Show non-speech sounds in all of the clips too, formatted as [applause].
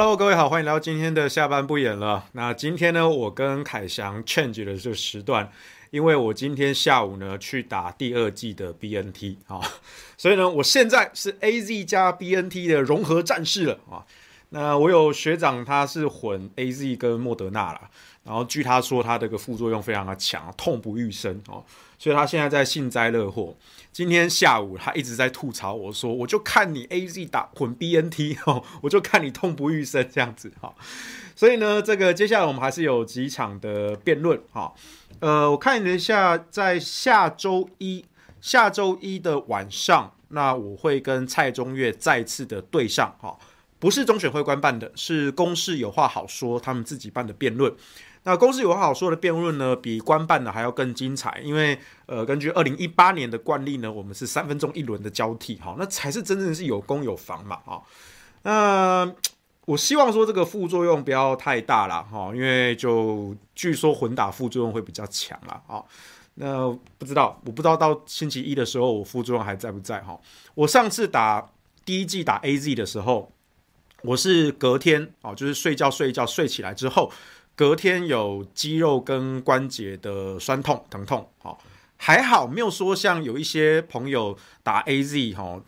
Hello，各位好，欢迎来到今天的下班不演了。那今天呢，我跟凯翔 change 的这个时段，因为我今天下午呢去打第二季的 BNT 啊，所以呢，我现在是 AZ 加 BNT 的融合战士了啊。那我有学长，他是混 AZ 跟莫德纳了，然后据他说，他这个副作用非常的强，痛不欲生哦。所以他现在在幸灾乐祸。今天下午他一直在吐槽我说，我就看你 AZ 打混 BNT 哦，我就看你痛不欲生这样子哈。所以呢，这个接下来我们还是有几场的辩论哈。呃，我看了一下，在下周一下周一的晚上，那我会跟蔡中岳再次的对上哈，不是中选会官办的，是公事有话好说他们自己办的辩论。那公司有话好说的辩论呢，比官办的还要更精彩，因为呃，根据二零一八年的惯例呢，我们是三分钟一轮的交替，哈，那才是真正是有攻有防嘛，哈。那我希望说这个副作用不要太大了，哈，因为就据说混打副作用会比较强了，啊。那不知道，我不知道到星期一的时候我副作用还在不在，哈。我上次打第一季打 AZ 的时候，我是隔天哦，就是睡觉睡一觉睡起来之后。隔天有肌肉跟关节的酸痛疼痛，好，还好没有说像有一些朋友打 AZ 哈，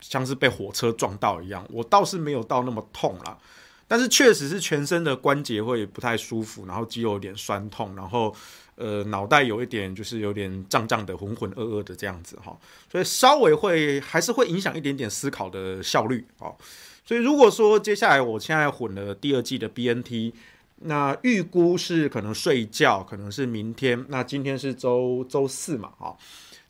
像是被火车撞到一样，我倒是没有到那么痛啦，但是确实是全身的关节会不太舒服，然后肌肉有点酸痛，然后呃脑袋有一点就是有点胀胀的浑浑噩噩的这样子哈，所以稍微会还是会影响一点点思考的效率，好，所以如果说接下来我现在混了第二季的 BNT。那预估是可能睡觉，可能是明天。那今天是周周四嘛，哈，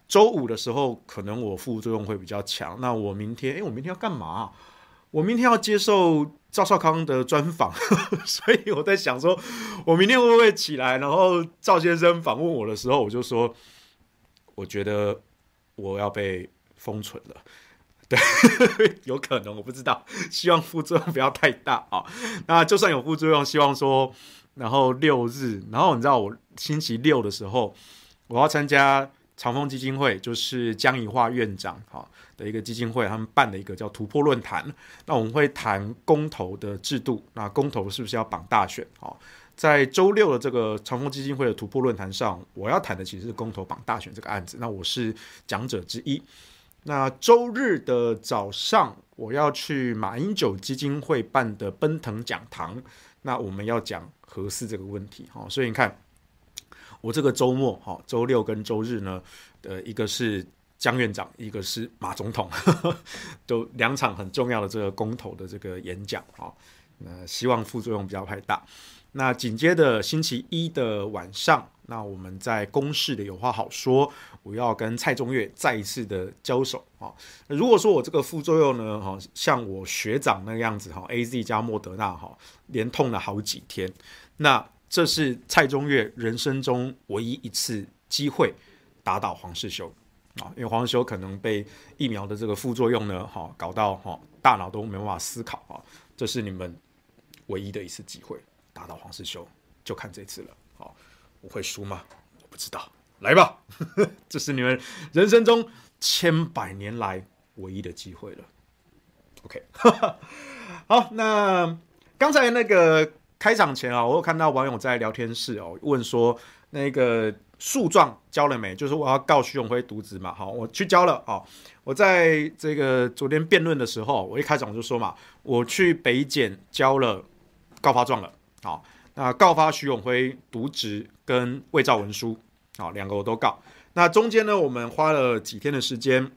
周五的时候可能我副作用会比较强。那我明天，诶，我明天要干嘛？我明天要接受赵少康的专访，[laughs] 所以我在想说，我明天会不会起来，然后赵先生访问我的时候，我就说，我觉得我要被封存了。对，有可能我不知道，希望副作用不要太大啊。那就算有副作用，希望说，然后六日，然后你知道我星期六的时候，我要参加长风基金会，就是江宜桦院长哈的一个基金会，他们办的一个叫突破论坛。那我们会谈公投的制度，那公投是不是要绑大选？好，在周六的这个长风基金会的突破论坛上，我要谈的其实是公投绑大选这个案子。那我是讲者之一。那周日的早上，我要去马英九基金会办的奔腾讲堂，那我们要讲核四这个问题，哈，所以你看，我这个周末，哈，周六跟周日呢，呃，一个是江院长，一个是马总统，呵 [laughs] 呵都两场很重要的这个公投的这个演讲，哈，那希望副作用不要太大。那紧接着星期一的晚上，那我们在公视的有话好说，我要跟蔡中岳再一次的交手啊。如果说我这个副作用呢，哈，像我学长那个样子哈，AZ 加莫德纳哈，连痛了好几天，那这是蔡中岳人生中唯一一次机会打倒黄世修啊，因为黄世修可能被疫苗的这个副作用呢，哈，搞到哈大脑都没办法思考啊，这是你们唯一的一次机会。打倒黄世修，就看这次了。好，我会输吗？我不知道。来吧，[laughs] 这是你们人生中千百年来唯一的机会了。OK，[laughs] 好，那刚才那个开场前啊，我有看到网友在聊天室哦，问说那个诉状交了没？就是我要告徐永辉渎职嘛。好，我去交了。好，我在这个昨天辩论的时候，我一开场我就说嘛，我去北检交了告发状了。好，那告发徐永辉渎职跟伪造文书，好，两个我都告。那中间呢，我们花了几天的时间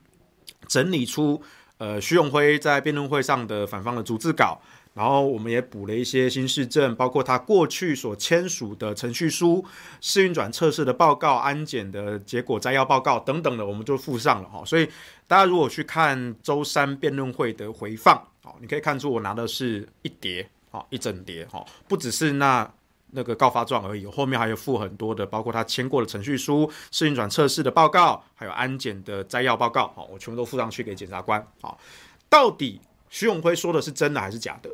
整理出，呃，徐永辉在辩论会上的反方的逐字稿，然后我们也补了一些新事证，包括他过去所签署的程序书、试运转测试的报告、安检的结果摘要报告等等的，我们就附上了哈。所以大家如果去看周三辩论会的回放，好，你可以看出我拿的是一叠。好，一整叠哈，不只是那那个告发状而已，后面还有附很多的，包括他签过的程序书、试运转测试的报告，还有安检的摘要报告，好，我全部都附上去给检察官。好，到底徐永辉说的是真的还是假的？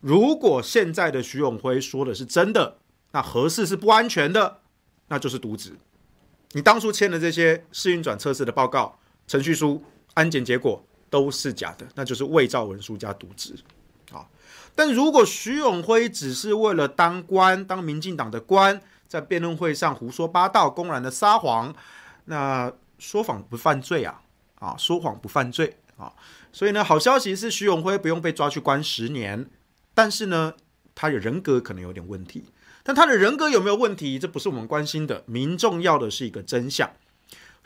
如果现在的徐永辉说的是真的，那合适是不安全的，那就是渎职。你当初签的这些试运转测试的报告、程序书、安检结果都是假的，那就是伪造文书加渎职。但如果徐永辉只是为了当官，当民进党的官，在辩论会上胡说八道，公然的撒谎，那说谎不犯罪啊，啊，说谎不犯罪啊。所以呢，好消息是徐永辉不用被抓去关十年，但是呢，他的人格可能有点问题。但他的人格有没有问题，这不是我们关心的，民众要的是一个真相。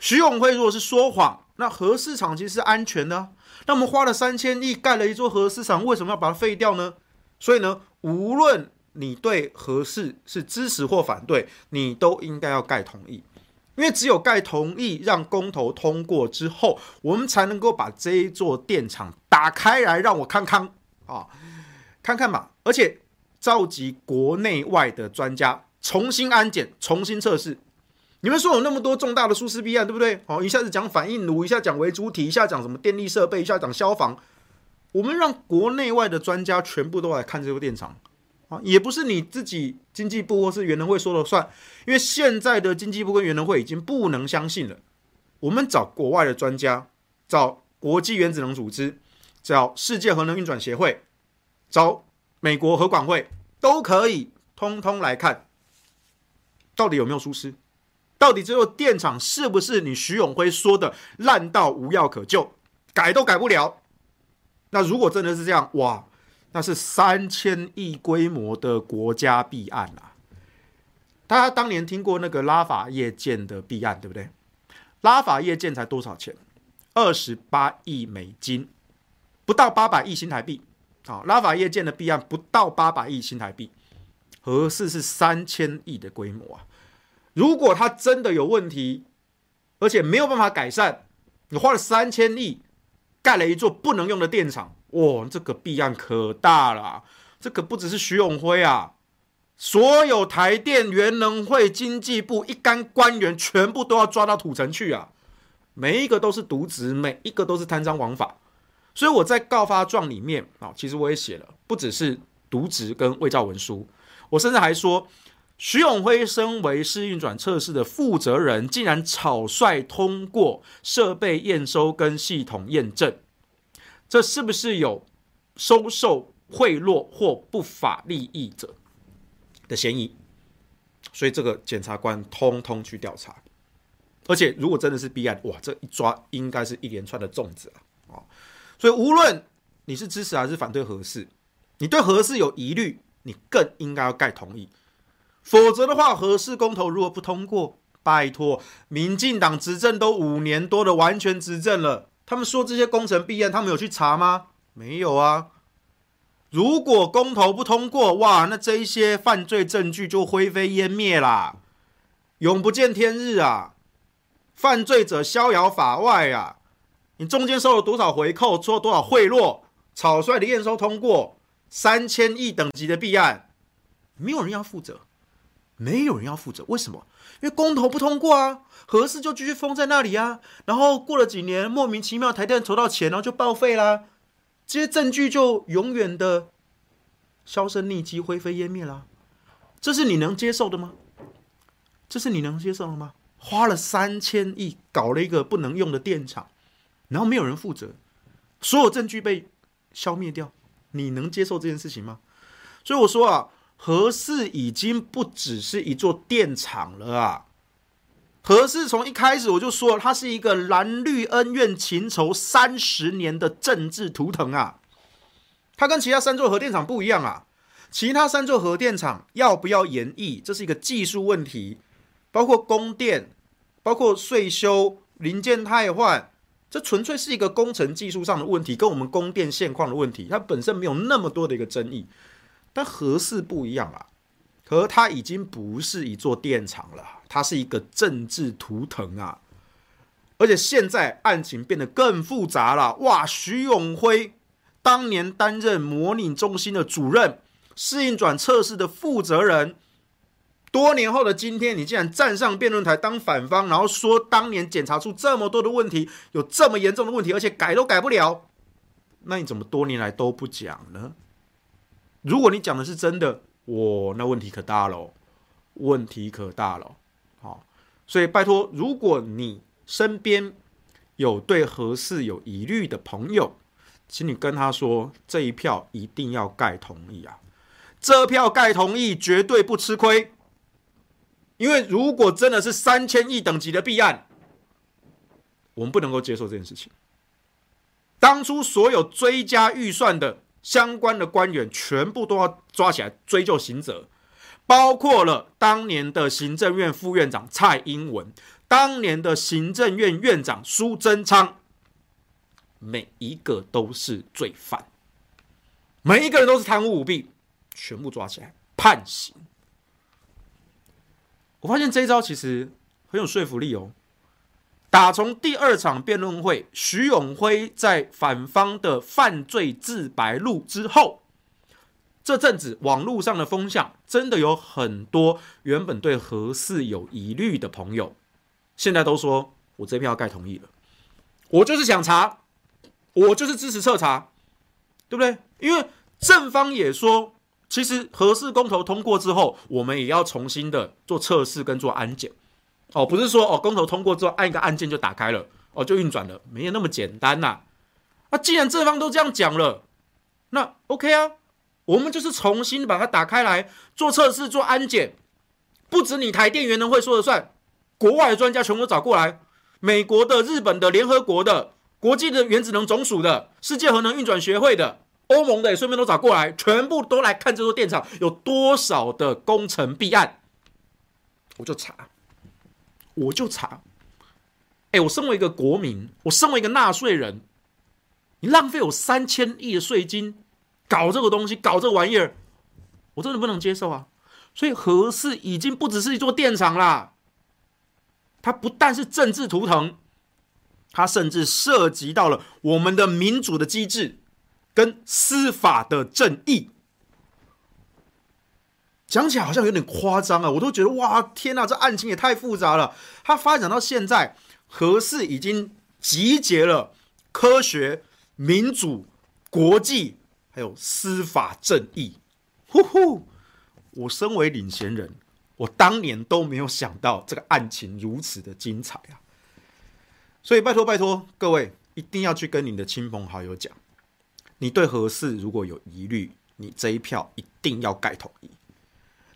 徐永辉如果是说谎，那核市场其实是安全的。那我们花了三千亿盖了一座核市场，为什么要把它废掉呢？所以呢，无论你对核四是支持或反对，你都应该要盖同意，因为只有盖同意，让公投通过之后，我们才能够把这一座电厂打开来，让我看看啊，看看嘛。而且召集国内外的专家重新安检、重新测试。你们说有那么多重大的疏失弊案，对不对？好，一下子讲反应炉，一下讲为主体，一下讲什么电力设备，一下讲消防。我们让国内外的专家全部都来看这个电厂啊，也不是你自己经济部或是原能会说了算，因为现在的经济部跟原能会已经不能相信了。我们找国外的专家，找国际原子能组织，找世界核能运转协会，找美国核管会，都可以通通来看，到底有没有疏失。到底这座电厂是不是你徐永辉说的烂到无药可救，改都改不了？那如果真的是这样，哇，那是三千亿规模的国家弊案啊！大家当年听过那个拉法叶舰的弊案，对不对？拉法叶舰才多少钱？二十八亿美金，不到八百亿新台币。好，拉法叶舰的弊案不到八百亿新台币，合适是三千亿的规模啊！如果它真的有问题，而且没有办法改善，你花了三千亿盖了一座不能用的电厂，哇，这个弊案可大了。这个不只是徐永辉啊，所有台电、原能会、经济部一干官员全部都要抓到土城去啊！每一个都是渎职，每一个都是贪赃枉法。所以我在告发状里面啊，其实我也写了，不只是渎职跟伪造文书，我甚至还说。徐永辉身为试运转测试的负责人，竟然草率通过设备验收跟系统验证，这是不是有收受贿赂或不法利益者的嫌疑？所以这个检察官通通去调查，而且如果真的是弊案，哇，这一抓应该是一连串的粽子了啊！所以无论你是支持还是反对核四，你对核四有疑虑，你更应该要盖同意。否则的话，核四公投如果不通过，拜托，民进党执政都五年多的完全执政了，他们说这些工程弊案，他们有去查吗？没有啊。如果公投不通过，哇，那这一些犯罪证据就灰飞烟灭啦，永不见天日啊！犯罪者逍遥法外啊！你中间收了多少回扣，收了多少贿赂，草率的验收通过三千亿等级的弊案，没有人要负责。没有人要负责，为什么？因为公投不通过啊，合适就继续封在那里啊。然后过了几年，莫名其妙台电筹到钱，然后就报废啦，这些证据就永远的销声匿迹、灰飞烟灭啦。这是你能接受的吗？这是你能接受的吗？花了三千亿搞了一个不能用的电厂，然后没有人负责，所有证据被消灭掉，你能接受这件事情吗？所以我说啊。核四已经不只是一座电厂了啊！核四从一开始我就说，它是一个蓝绿恩怨情仇三十年的政治图腾啊！它跟其他三座核电厂不一样啊！其他三座核电厂要不要延役，这是一个技术问题，包括供电、包括岁修、零件汰换，这纯粹是一个工程技术上的问题，跟我们供电现况的问题，它本身没有那么多的一个争议。但核四不一样啊，可它已经不是一座电厂了，它是一个政治图腾啊！而且现在案情变得更复杂了。哇，徐永辉当年担任模拟中心的主任，试运转测试的负责人，多年后的今天，你竟然站上辩论台当反方，然后说当年检查出这么多的问题，有这么严重的问题，而且改都改不了，那你怎么多年来都不讲呢？如果你讲的是真的，我，那问题可大了，问题可大了。好，所以拜托，如果你身边有对核四有疑虑的朋友，请你跟他说，这一票一定要盖同意啊！这票盖同意绝对不吃亏，因为如果真的是三千亿等级的弊案，我们不能够接受这件事情。当初所有追加预算的相关的官员，全部都要抓起来追究刑责，包括了当年的行政院副院长蔡英文，当年的行政院院长苏贞昌。每一个都是罪犯，每一个人都是贪污舞弊，全部抓起来判刑。我发现这一招其实很有说服力哦。打从第二场辩论会，徐永辉在反方的犯罪自白录之后，这阵子网络上的风向真的有很多原本对何事有疑虑的朋友，现在都说我这票要盖同意了，我就是想查。我就是支持彻查，对不对？因为正方也说，其实核四公投通过之后，我们也要重新的做测试跟做安检。哦，不是说哦，公投通过之后按一个按键就打开了，哦，就运转了，没有那么简单呐。那既然正方都这样讲了，那 OK 啊，我们就是重新把它打开来做测试、做安检。不止你台电原能会说了算，国外的专家全部都找过来，美国的、日本的、联合国的。国际的原子能总署的、世界核能运转学会的、欧盟的也顺便都找过来，全部都来看这座电厂有多少的工程弊案，我就查，我就查。哎，我身为一个国民，我身为一个纳税人，你浪费我三千亿的税金搞这个东西，搞这玩意儿，我真的不能接受啊！所以核四已经不只是一座电厂啦，它不但是政治图腾。它甚至涉及到了我们的民主的机制跟司法的正义，讲起来好像有点夸张啊！我都觉得哇，天哪，这案情也太复杂了。它发展到现在，何氏已经集结了科学、民主、国际，还有司法正义。呼呼！我身为领衔人，我当年都没有想到这个案情如此的精彩啊！所以拜托拜托各位，一定要去跟你的亲朋好友讲，你对何氏如果有疑虑，你这一票一定要盖同意。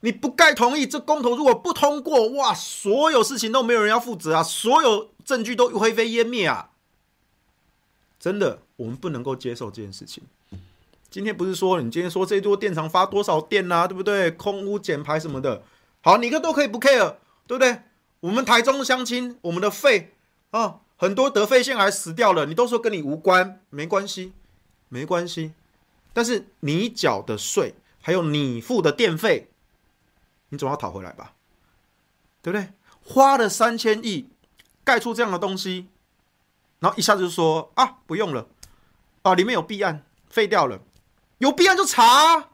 你不盖同意，这公投如果不通过，哇，所有事情都没有人要负责啊，所有证据都灰飞烟灭啊！真的，我们不能够接受这件事情。今天不是说你今天说这座电厂发多少电啊，对不对？空污减排什么的，好，你个都可以不 care，对不对？我们台中乡亲，我们的肺啊。很多得肺腺癌死掉了，你都说跟你无关，没关系，没关系。但是你缴的税，还有你付的电费，你总要讨回来吧？对不对？花了三千亿盖出这样的东西，然后一下子就说啊，不用了，啊，里面有弊案，废掉了，有弊案就查，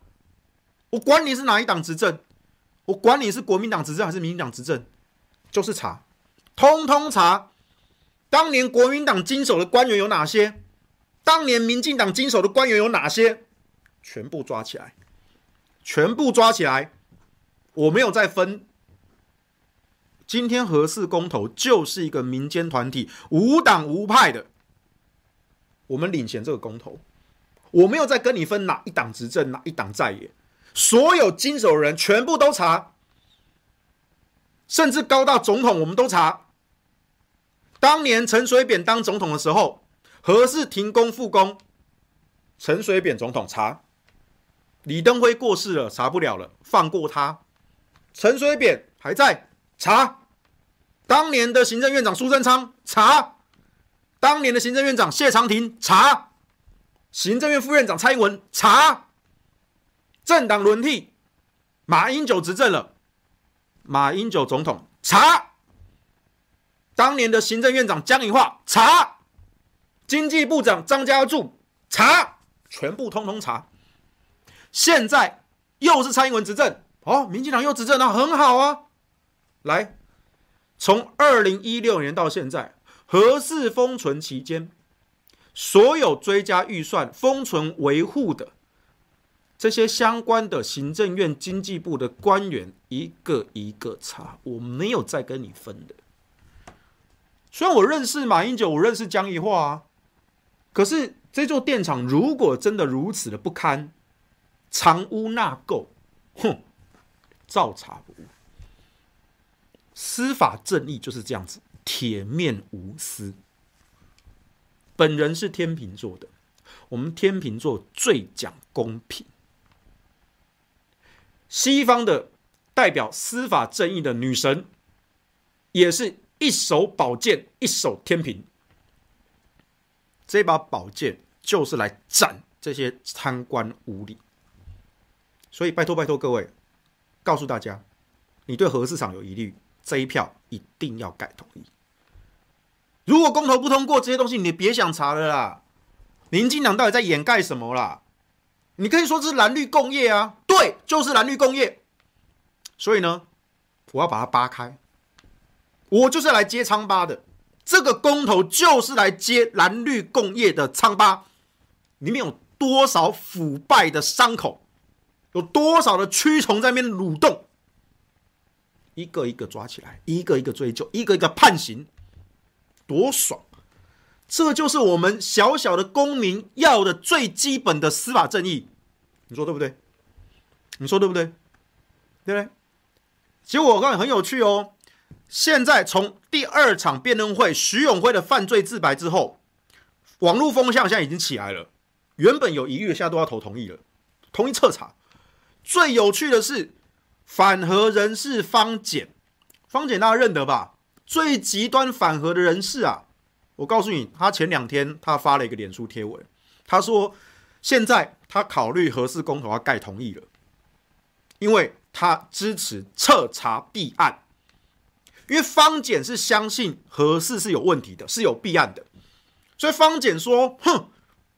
我管你是哪一党执政，我管你是国民党执政还是民进党执政，就是查，通通查。当年国民党经手的官员有哪些？当年民进党经手的官员有哪些？全部抓起来，全部抓起来！我没有再分。今天核四公投就是一个民间团体，无党无派的，我们领衔这个公投，我没有再跟你分哪一党执政，哪一党在野，所有经手人全部都查，甚至高到总统，我们都查。当年陈水扁当总统的时候，何氏停工复工，陈水扁总统查，李登辉过世了，查不了了，放过他。陈水扁还在查，当年的行政院长苏贞昌查，当年的行政院长谢长廷查，行政院副院长蔡英文查，政党轮替，马英九执政了，马英九总统查。当年的行政院长江宜桦查，经济部长张家柱查，全部通通查。现在又是蔡英文执政，哦，民进党又执政，那很好啊。来，从二零一六年到现在，核四封存期间，所有追加预算封存维护的这些相关的行政院经济部的官员，一个一个查，我没有再跟你分的。虽然我认识马英九，我认识江宜樺啊，可是这座电厂如果真的如此的不堪，藏污纳垢，哼，照查不误。司法正义就是这样子，铁面无私。本人是天秤座的，我们天秤座最讲公平。西方的代表司法正义的女神，也是一手宝剑，一手天平。这把宝剑就是来斩这些贪官污吏。所以拜托拜托各位，告诉大家，你对核市场有疑虑，这一票一定要盖同意。如果公投不通过这些东西，你别想查了啦。民进党到底在掩盖什么啦？你可以说是蓝绿共业啊，对，就是蓝绿共业。所以呢，我要把它扒开，我就是来揭疮疤的。这个公投就是来揭蓝绿共业的疮疤，里面有多少腐败的伤口，有多少的蛆虫在那边蠕动，一个一个抓起来，一个一个追究，一个一个判刑，多爽！这就是我们小小的公民要的最基本的司法正义，你说对不对？你说对不对？对不对？结果我告诉你很有趣哦。现在从第二场辩论会徐永辉的犯罪自白之后，网络风向现在已经起来了。原本有疑虑的，现在都要投同意了，同意彻查。最有趣的是反核人士方简，方简大家认得吧？最极端反核的人士啊！我告诉你，他前两天他发了一个脸书贴文，他说现在他考虑核四公投要盖同意了，因为他支持彻查弊案。因为方简是相信核四是有问题的，是有弊案的，所以方简说：“哼，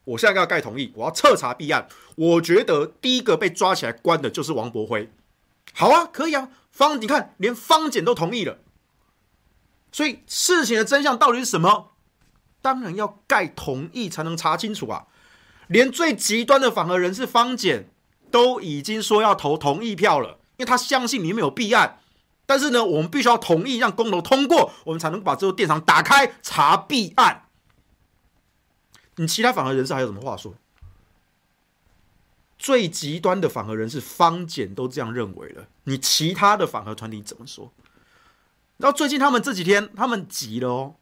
我现在要盖同意，我要彻查弊案。我觉得第一个被抓起来关的就是王柏辉。好啊，可以啊，方，你看连方检都同意了，所以事情的真相到底是什么？当然要盖同意才能查清楚啊！连最极端的反核人士方检都已经说要投同意票了，因为他相信里面有弊案。”但是呢，我们必须要同意让公投通过，我们才能把这个电厂打开查弊案。你其他反核人士还有什么话说？最极端的反核人士方简都这样认为了，你其他的反核团体怎么说？然后最近他们这几天他们急了哦，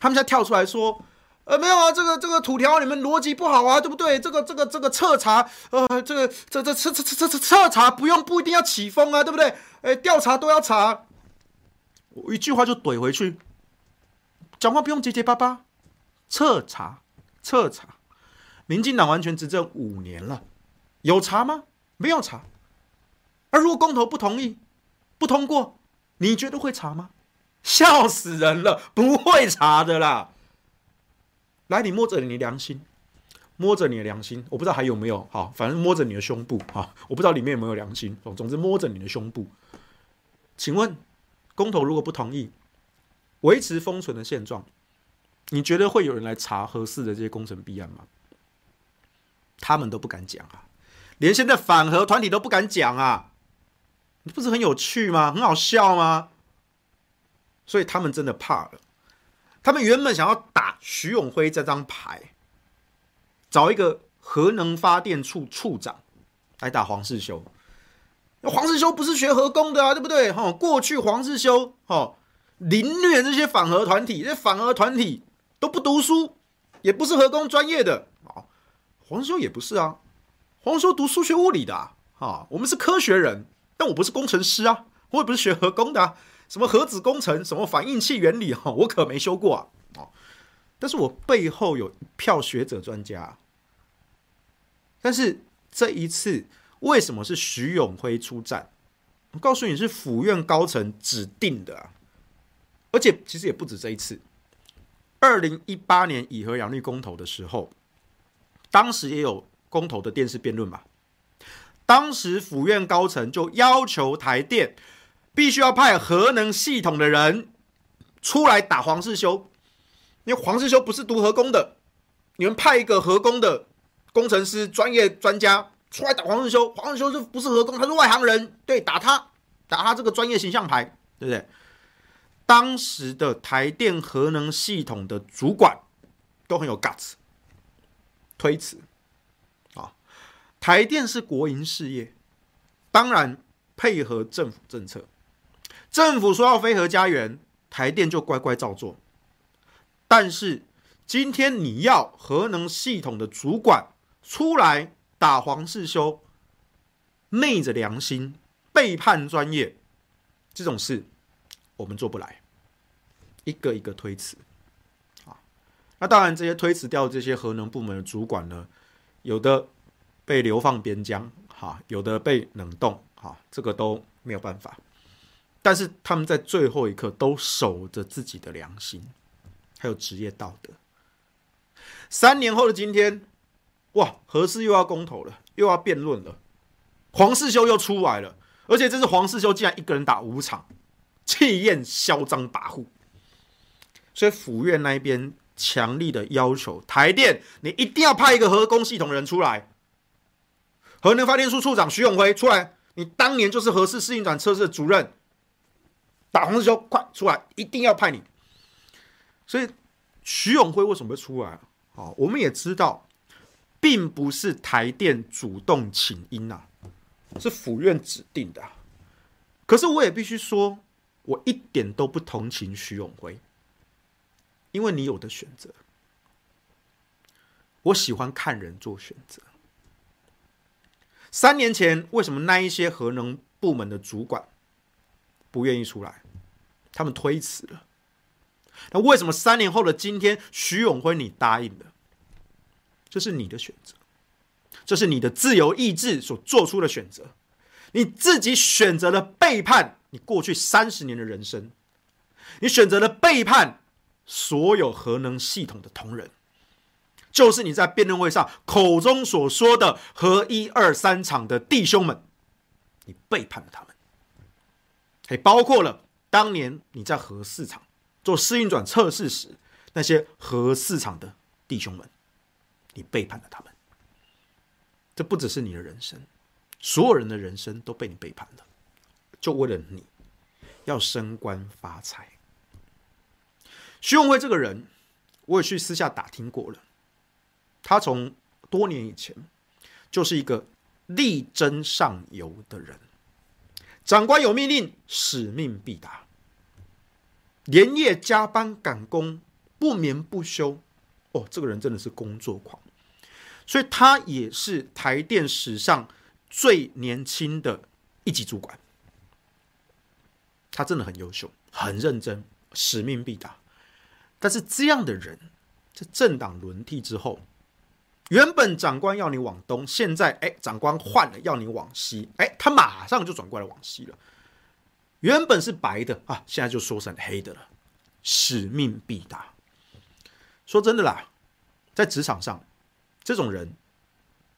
他们现在跳出来说。呃，没有啊，这个这个土条你们逻辑不好啊，对不对？这个这个这个彻查，呃，这个这这彻彻彻彻彻查不用不一定要起风啊，对不对？哎，调查都要查，我一句话就怼回去，讲话不用结结巴巴，彻查彻查，民进党完全执政五年了，有查吗？没有查。而如果公投不同意不通过，你觉得会查吗？笑死人了，不会查的啦。来，你摸着你的良心，摸着你的良心，我不知道还有没有，好，反正摸着你的胸部，哈，我不知道里面有没有良心，总总之摸着你的胸部。请问，公投如果不同意，维持封存的现状，你觉得会有人来查核四的这些工程弊案吗？他们都不敢讲啊，连现在反核团体都不敢讲啊，你不是很有趣吗？很好笑吗？所以他们真的怕了。他们原本想要打徐永辉这张牌，找一个核能发电处处长来打黄世修。黄世修不是学核工的啊，对不对？哈，过去黄世修哈凌虐这些反核团体，这反核团体都不读书，也不是核工专业的啊。黄世修也不是啊，黄世修读数学物理的啊。我们是科学人，但我不是工程师啊，我也不是学核工的啊。什么核子工程，什么反应器原理哈，我可没修过啊！哦但是我背后有票学者专家。但是这一次为什么是徐永辉出战？我告诉你是府院高层指定的啊！而且其实也不止这一次。二零一八年以核养绿公投的时候，当时也有公投的电视辩论嘛。当时府院高层就要求台电。必须要派核能系统的人出来打黄世修，因为黄世修不是读核工的，你们派一个核工的工程师、专业专家出来打黄世修，黄世修就不是核工，他是外行人，对，打他，打他这个专业形象牌，对不对？当时的台电核能系统的主管都很有 guts，推辞啊。台电是国营事业，当然配合政府政策，政府说要非核家园，台电就乖乖照做。但是今天你要核能系统的主管出来打黄世修，昧着良心背叛专业，这种事我们做不来，一个一个推辞。啊那当然，这些推辞掉这些核能部门的主管呢，有的被流放边疆，哈，有的被冷冻，哈，这个都没有办法。但是他们在最后一刻都守着自己的良心，还有职业道德。三年后的今天，哇，核四又要公投了，又要辩论了，黄世修又出来了，而且这是黄世修竟然一个人打五场，气焰嚣张跋扈。所以府院那边。强力的要求，台电，你一定要派一个核工系统人出来。核能发电处处长徐永辉出来，你当年就是核试试运转测试的主任，打黄世修，快出来，一定要派你。所以徐永辉为什么会出来？好，我们也知道，并不是台电主动请缨啊，是府院指定的。可是我也必须说，我一点都不同情徐永辉。因为你有的选择，我喜欢看人做选择。三年前，为什么那一些核能部门的主管不愿意出来？他们推辞了。那为什么三年后的今天，徐永辉你答应了？这是你的选择，这是你的自由意志所做出的选择。你自己选择了背叛你过去三十年的人生，你选择了背叛。所有核能系统的同仁，就是你在辩论会上口中所说的核一二三厂的弟兄们，你背叛了他们，还包括了当年你在核四厂做试运转测试时，那些核四厂的弟兄们，你背叛了他们。这不只是你的人生，所有人的人生都被你背叛了，就为了你要升官发财。徐永辉这个人，我也去私下打听过了。他从多年以前就是一个力争上游的人，长官有命令，使命必达，连夜加班赶工，不眠不休。哦，这个人真的是工作狂，所以他也是台电史上最年轻的一级主管。他真的很优秀，很认真，使命必达。但是这样的人，在政党轮替之后，原本长官要你往东，现在哎，长官换了要你往西，哎，他马上就转过来往西了。原本是白的啊，现在就说成黑的了。使命必达。说真的啦，在职场上，这种人，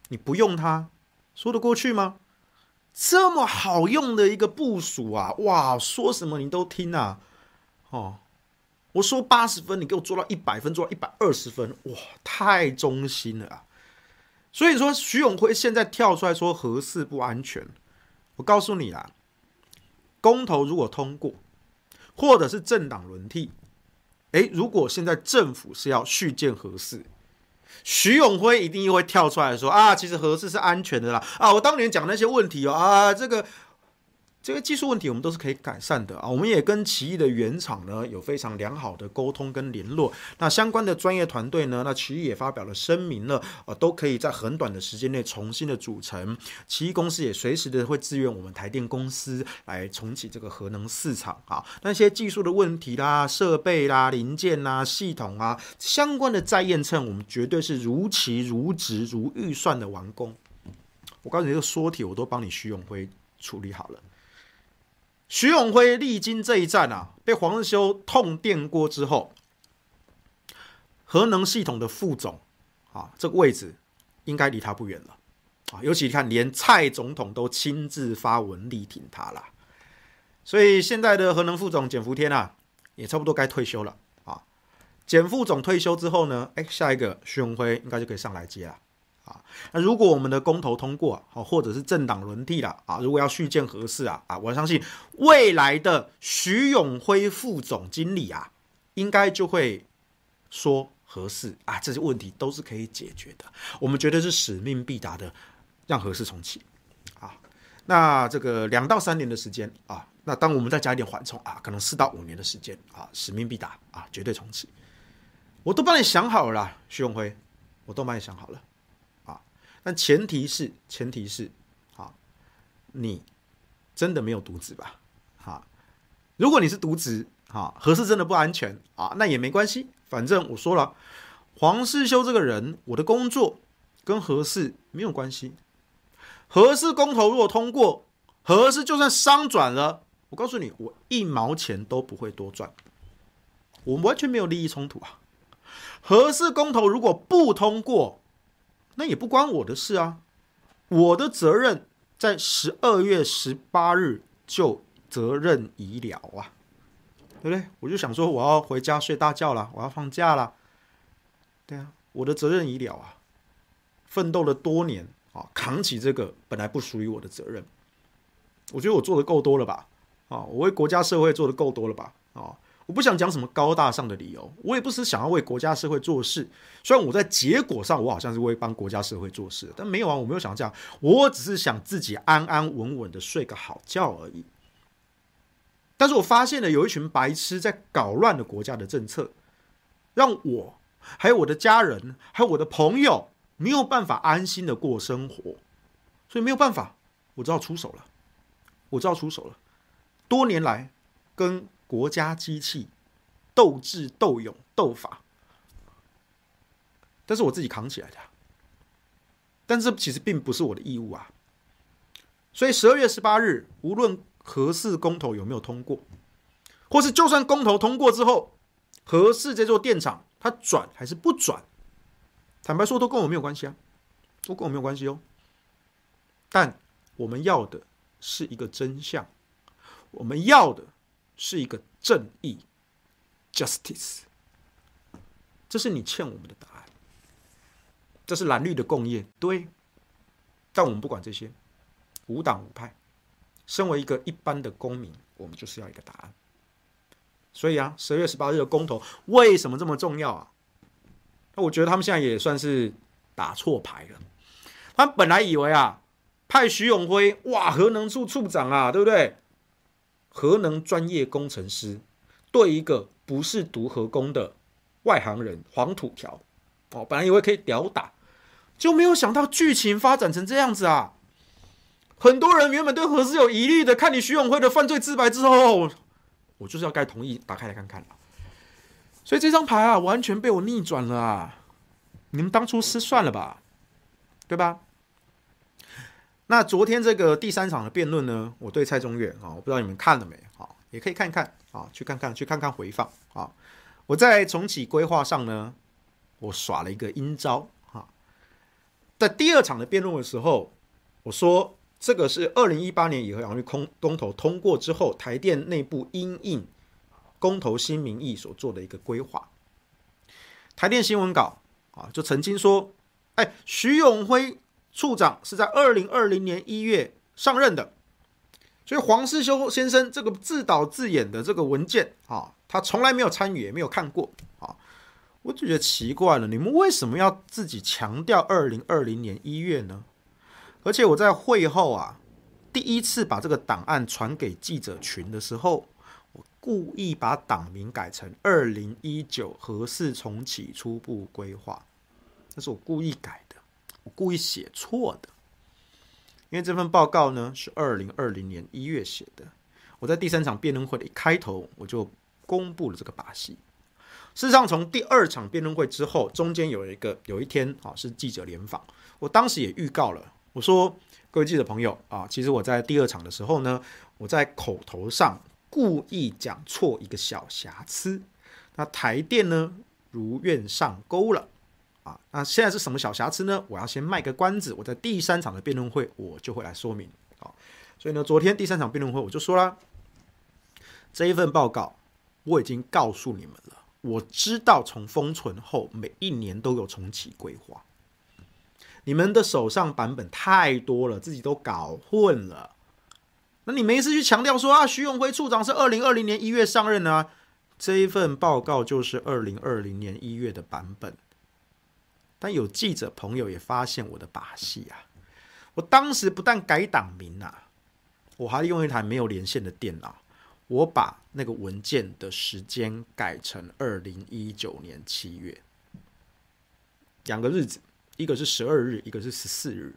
你不用他说得过去吗？这么好用的一个部署啊，哇，说什么你都听啊，哦。我说八十分，你给我做到一百分，做到一百二十分，哇，太忠心了啊！所以说，徐永辉现在跳出来说核四不安全，我告诉你啊，公投如果通过，或者是政党轮替，诶，如果现在政府是要续建核四，徐永辉一定又会跳出来说啊，其实合适是安全的啦，啊，我当年讲那些问题哦，啊，这个。这个技术问题我们都是可以改善的啊！我们也跟奇异的原厂呢有非常良好的沟通跟联络。那相关的专业团队呢，那奇异也发表了声明了啊，都可以在很短的时间内重新的组成。奇异公司也随时的会支援我们台电公司来重启这个核能市场啊。那些技术的问题啦、设备啦、零件啦、系统啊相关的再验证，我们绝对是如期如职如预算的完工。我告诉你，这个缩体我都帮你徐永辉处理好了。徐永辉历经这一战啊，被黄世修痛电过之后，核能系统的副总啊，这个位置应该离他不远了啊。尤其你看，连蔡总统都亲自发文力挺他了，所以现在的核能副总简福天啊，也差不多该退休了啊。简副总退休之后呢，哎，下一个徐永辉应该就可以上来接了。啊，那如果我们的公投通过，好，或者是政党轮替了啊，如果要续建合适啊，啊，我相信未来的徐永辉副总经理啊，应该就会说合适啊，这些问题都是可以解决的。我们觉得是使命必达的，让合适重启啊。那这个两到三年的时间啊，那当我们再加一点缓冲啊，可能四到五年的时间啊，使命必达啊，绝对重启。我都帮你想好了，徐永辉，我都帮你想好了。但前提是，前提是啊，你真的没有独子吧？哈，如果你是独子。啊，核四真的不安全啊？那也没关系，反正我说了，黄世修这个人，我的工作跟核四没有关系。核四公投如果通过，核四就算商转了，我告诉你，我一毛钱都不会多赚，我完全没有利益冲突啊。核四公投如果不通过，那也不关我的事啊。我的责任在十二月十八日就责任已了啊。对不对？我就想说，我要回家睡大觉了，我要放假了。对啊，我的责任已了啊，奋斗了多年啊，扛起这个本来不属于我的责任，我觉得我做的够多了吧？啊，我为国家社会做的够多了吧？啊，我不想讲什么高大上的理由，我也不是想要为国家社会做事。虽然我在结果上我好像是为帮国家社会做事，但没有啊，我没有想这样，我只是想自己安安稳稳的睡个好觉而已。但是我发现了有一群白痴在搞乱了国家的政策，让我还有我的家人还有我的朋友没有办法安心的过生活，所以没有办法，我只好出手了，我只好出手了。多年来跟国家机器斗智斗勇斗法，但是我自己扛起来的，但这其实并不是我的义务啊。所以十二月十八日，无论。合适公投有没有通过，或是就算公投通过之后，合适这座电厂它转还是不转？坦白说，都跟我没有关系啊，都跟我没有关系哦。但我们要的是一个真相，我们要的是一个正义 （justice）。这是你欠我们的答案，这是蓝绿的共业，对。但我们不管这些，无党无派。身为一个一般的公民，我们就是要一个答案。所以啊，十月十八日的公投为什么这么重要啊？那我觉得他们现在也算是打错牌了。他们本来以为啊，派徐永辉哇，核能处处长啊，对不对？核能专业工程师对一个不是读核工的外行人黄土条哦，本来以为可以屌打，就没有想到剧情发展成这样子啊。很多人原本对核四有疑虑的，看你徐永辉的犯罪自白之后，我就是要该同意，打开来看看。所以这张牌啊，完全被我逆转了啊！你们当初失算了吧，对吧？那昨天这个第三场的辩论呢，我对蔡中岳啊，我不知道你们看了没？啊，也可以看看啊，去看看，去看看回放啊。我在重启规划上呢，我耍了一个阴招哈，在第二场的辩论的时候，我说。这个是二零一八年以核养绿公公投通过之后，台电内部因应公投新民意所做的一个规划。台电新闻稿啊，就曾经说，哎，徐永辉处长是在二零二零年一月上任的，所以黄世修先生这个自导自演的这个文件啊，他从来没有参与，也没有看过啊，我就觉得奇怪了，你们为什么要自己强调二零二零年一月呢？而且我在会后啊，第一次把这个档案传给记者群的时候，我故意把档名改成“二零一九核四重启初步规划”，这是我故意改，故意写错的。因为这份报告呢是二零二零年一月写的，我在第三场辩论会的一开头我就公布了这个把戏。事实上，从第二场辩论会之后，中间有一个有一天啊是记者联访，我当时也预告了。我说，各位记者朋友啊，其实我在第二场的时候呢，我在口头上故意讲错一个小瑕疵，那台电呢如愿上钩了啊。那现在是什么小瑕疵呢？我要先卖个关子，我在第三场的辩论会我就会来说明啊。所以呢，昨天第三场辩论会我就说了，这一份报告我已经告诉你们了，我知道从封存后每一年都有重启规划。你们的手上版本太多了，自己都搞混了。那你没事去强调说啊，徐永辉处长是二零二零年一月上任啊，这一份报告就是二零二零年一月的版本。但有记者朋友也发现我的把戏啊！我当时不但改党名啊，我还用一台没有连线的电脑，我把那个文件的时间改成二零一九年七月，两个日子，一个是十二日，一个是十四日。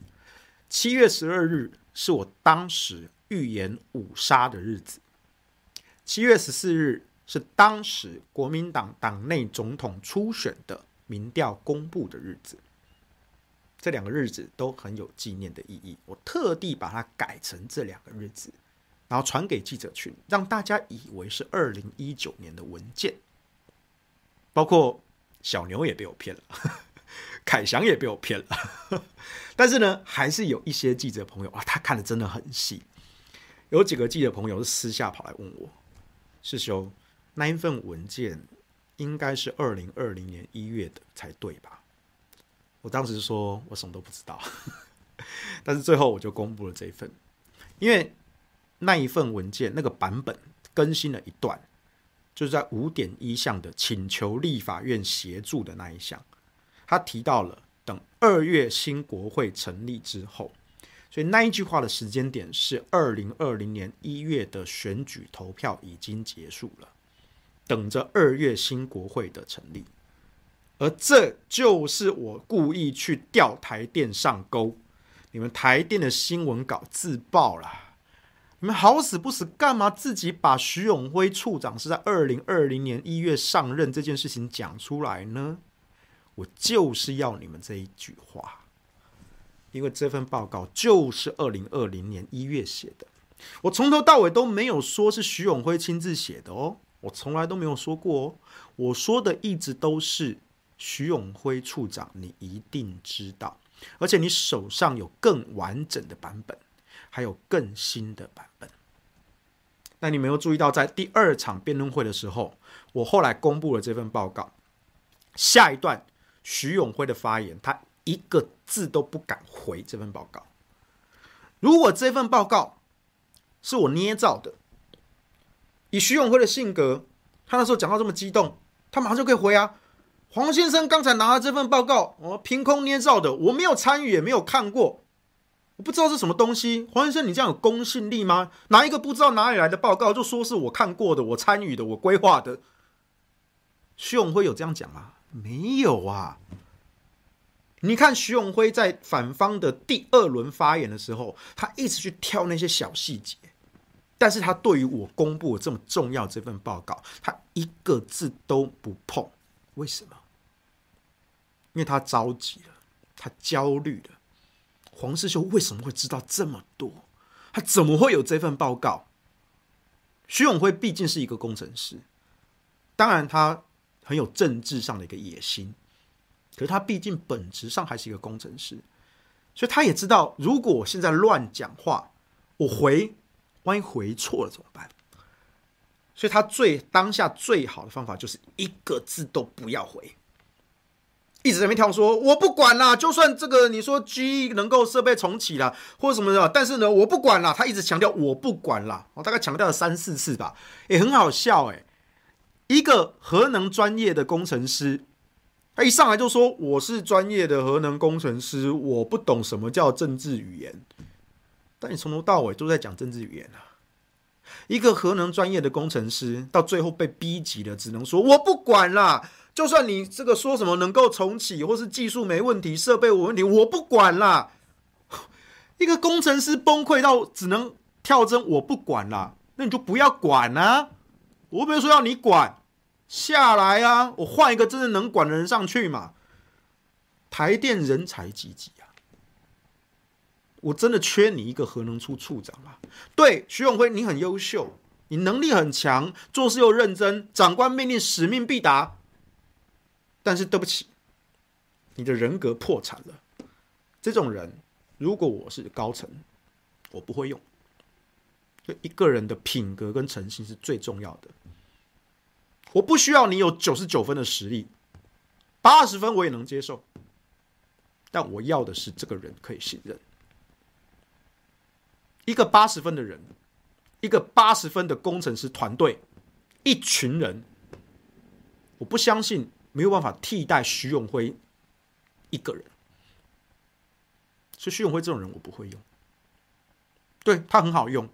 七月十二日是我当时预言五杀的日子，七月十四日是当时国民党党内总统初选的民调公布的日子，这两个日子都很有纪念的意义。我特地把它改成这两个日子，然后传给记者群，让大家以为是二零一九年的文件。包括小牛也被我骗了，[laughs] 凯翔也被我骗了。[laughs] 但是呢，还是有一些记者朋友啊，他看得真的很细。有几个记者朋友是私下跑来问我：“师兄，那一份文件？”应该是二零二零年一月的才对吧？我当时说我什么都不知道，[laughs] 但是最后我就公布了这一份，因为那一份文件那个版本更新了一段，就是在五点一项的请求立法院协助的那一项，他提到了等二月新国会成立之后，所以那一句话的时间点是二零二零年一月的选举投票已经结束了。等着二月新国会的成立，而这就是我故意去调台电上钩，你们台电的新闻稿自爆了，你们好死不死干嘛自己把徐永辉处长是在二零二零年一月上任这件事情讲出来呢？我就是要你们这一句话，因为这份报告就是二零二零年一月写的，我从头到尾都没有说是徐永辉亲自写的哦。我从来都没有说过哦，我说的一直都是徐永辉处长，你一定知道，而且你手上有更完整的版本，还有更新的版本。那你没有注意到，在第二场辩论会的时候，我后来公布了这份报告，下一段徐永辉的发言，他一个字都不敢回这份报告。如果这份报告是我捏造的。以徐永辉的性格，他那时候讲话这么激动，他马上就可以回啊。黄先生刚才拿了这份报告，我凭空捏造的，我没有参与，也没有看过，我不知道是什么东西。黄先生，你这样有公信力吗？拿一个不知道哪里来的报告，就说是我看过的，我参与的，我规划的。徐永辉有这样讲吗？没有啊。你看徐永辉在反方的第二轮发言的时候，他一直去挑那些小细节。但是他对于我公布这么重要这份报告，他一个字都不碰，为什么？因为他着急了，他焦虑了。黄士修为什么会知道这么多？他怎么会有这份报告？徐永辉毕竟是一个工程师，当然他很有政治上的一个野心，可是他毕竟本质上还是一个工程师，所以他也知道，如果我现在乱讲话，我回。万一回错了怎么办？所以他最当下最好的方法就是一个字都不要回，一直在那边跳说：“我不管啦，就算这个你说 G 能够设备重启了或者什么的，但是呢，我不管啦。”他一直强调我不管啦，我大概强调了三四次吧，也很好笑哎。一个核能专业的工程师，他一上来就说：“我是专业的核能工程师，我不懂什么叫政治语言。”但你从头到尾都在讲政治语言啊！一个核能专业的工程师，到最后被逼急了，只能说我不管啦。就算你这个说什么能够重启，或是技术没问题、设备有问题，我不管啦。[laughs] 一个工程师崩溃到只能跳针，我不管啦。那你就不要管啊！我没有说要你管，下来啊！我换一个真正能管的人上去嘛。台电人才济济啊。我真的缺你一个核能处处长吗？对，徐永辉，你很优秀，你能力很强，做事又认真，长官命令使命必达。但是对不起，你的人格破产了。这种人，如果我是高层，我不会用。就一个人的品格跟诚信是最重要的。我不需要你有九十九分的实力，八十分我也能接受。但我要的是这个人可以信任。一个八十分的人，一个八十分的工程师团队，一群人我不相信没有办法替代徐永辉一个人，所以徐永辉这种人我不会用。对，他很好用，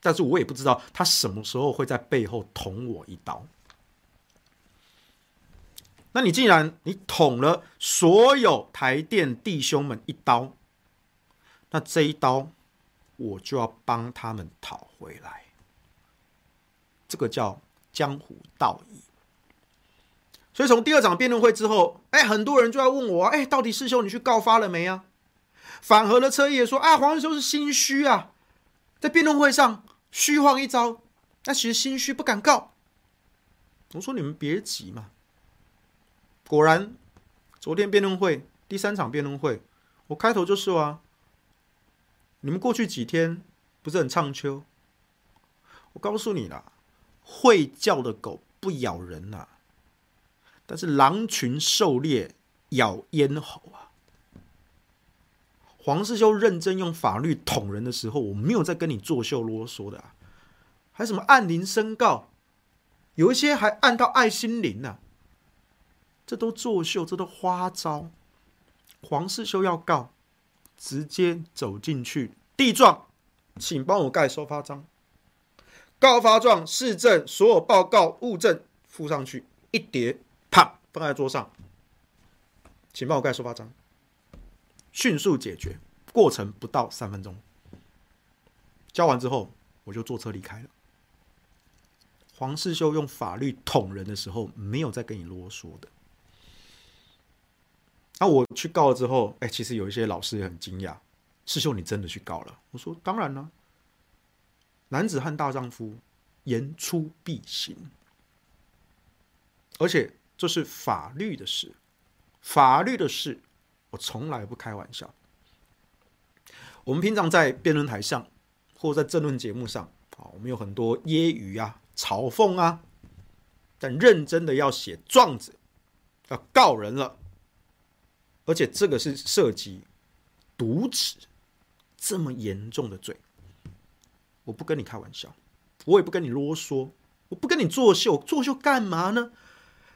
但是我也不知道他什么时候会在背后捅我一刀。那你既然你捅了所有台电弟兄们一刀，那这一刀我就要帮他们讨回来。这个叫江湖道义。所以从第二场辩论会之后，哎，很多人就要问我，哎，到底师兄你去告发了没啊？反核的车也说，啊，黄世修是心虚啊，在辩论会上虚晃一招，那其实心虚不敢告。我说你们别急嘛。果然，昨天辩论会第三场辩论会，我开头就说啊，你们过去几天不是很唱秋？我告诉你啦。会叫的狗不咬人呐、啊，但是狼群狩猎咬咽喉啊。黄世修认真用法律捅人的时候，我没有在跟你作秀啰嗦的啊，还什么按铃申告，有一些还按到爱心铃呢、啊，这都作秀，这都花招。黄世修要告，直接走进去地状，请帮我盖收发章。告发状、事证、所有报告物证附上去，一叠，啪，放在桌上，请帮我盖收发章，迅速解决，过程不到三分钟。交完之后，我就坐车离开了。黄世修用法律捅人的时候，没有再跟你啰嗦的。那我去告了之后，哎，其实有一些老师也很惊讶，师兄你真的去告了？我说当然了。男子汉大丈夫，言出必行。而且这是法律的事，法律的事，我从来不开玩笑。我们平常在辩论台上，或在政论节目上，啊，我们有很多揶揄啊、嘲讽啊，但认真的要写状子，要告人了，而且这个是涉及渎职这么严重的罪。我不跟你开玩笑，我也不跟你啰嗦，我不跟你作秀，作秀干嘛呢？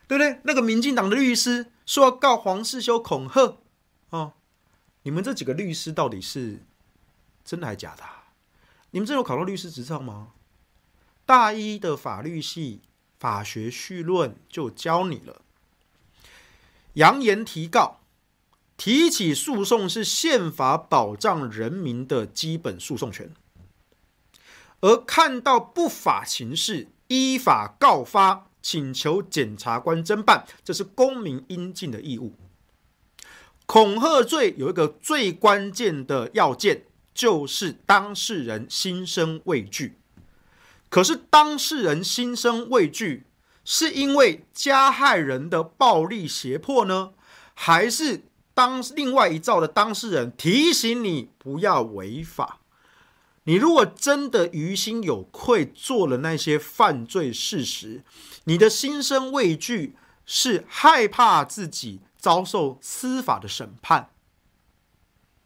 对不对？那个民进党的律师说要告黄世修恐吓，哦，你们这几个律师到底是真的还假的？你们这有考到律师执照吗？大一的法律系法学绪论就教你了，扬言提告，提起诉讼是宪法保障人民的基本诉讼权。而看到不法情事，依法告发，请求检察官侦办，这是公民应尽的义务。恐吓罪有一个最关键的要件，就是当事人心生畏惧。可是当事人心生畏惧，是因为加害人的暴力胁迫呢，还是当另外一造的当事人提醒你不要违法？你如果真的于心有愧，做了那些犯罪事实，你的心生畏惧，是害怕自己遭受司法的审判。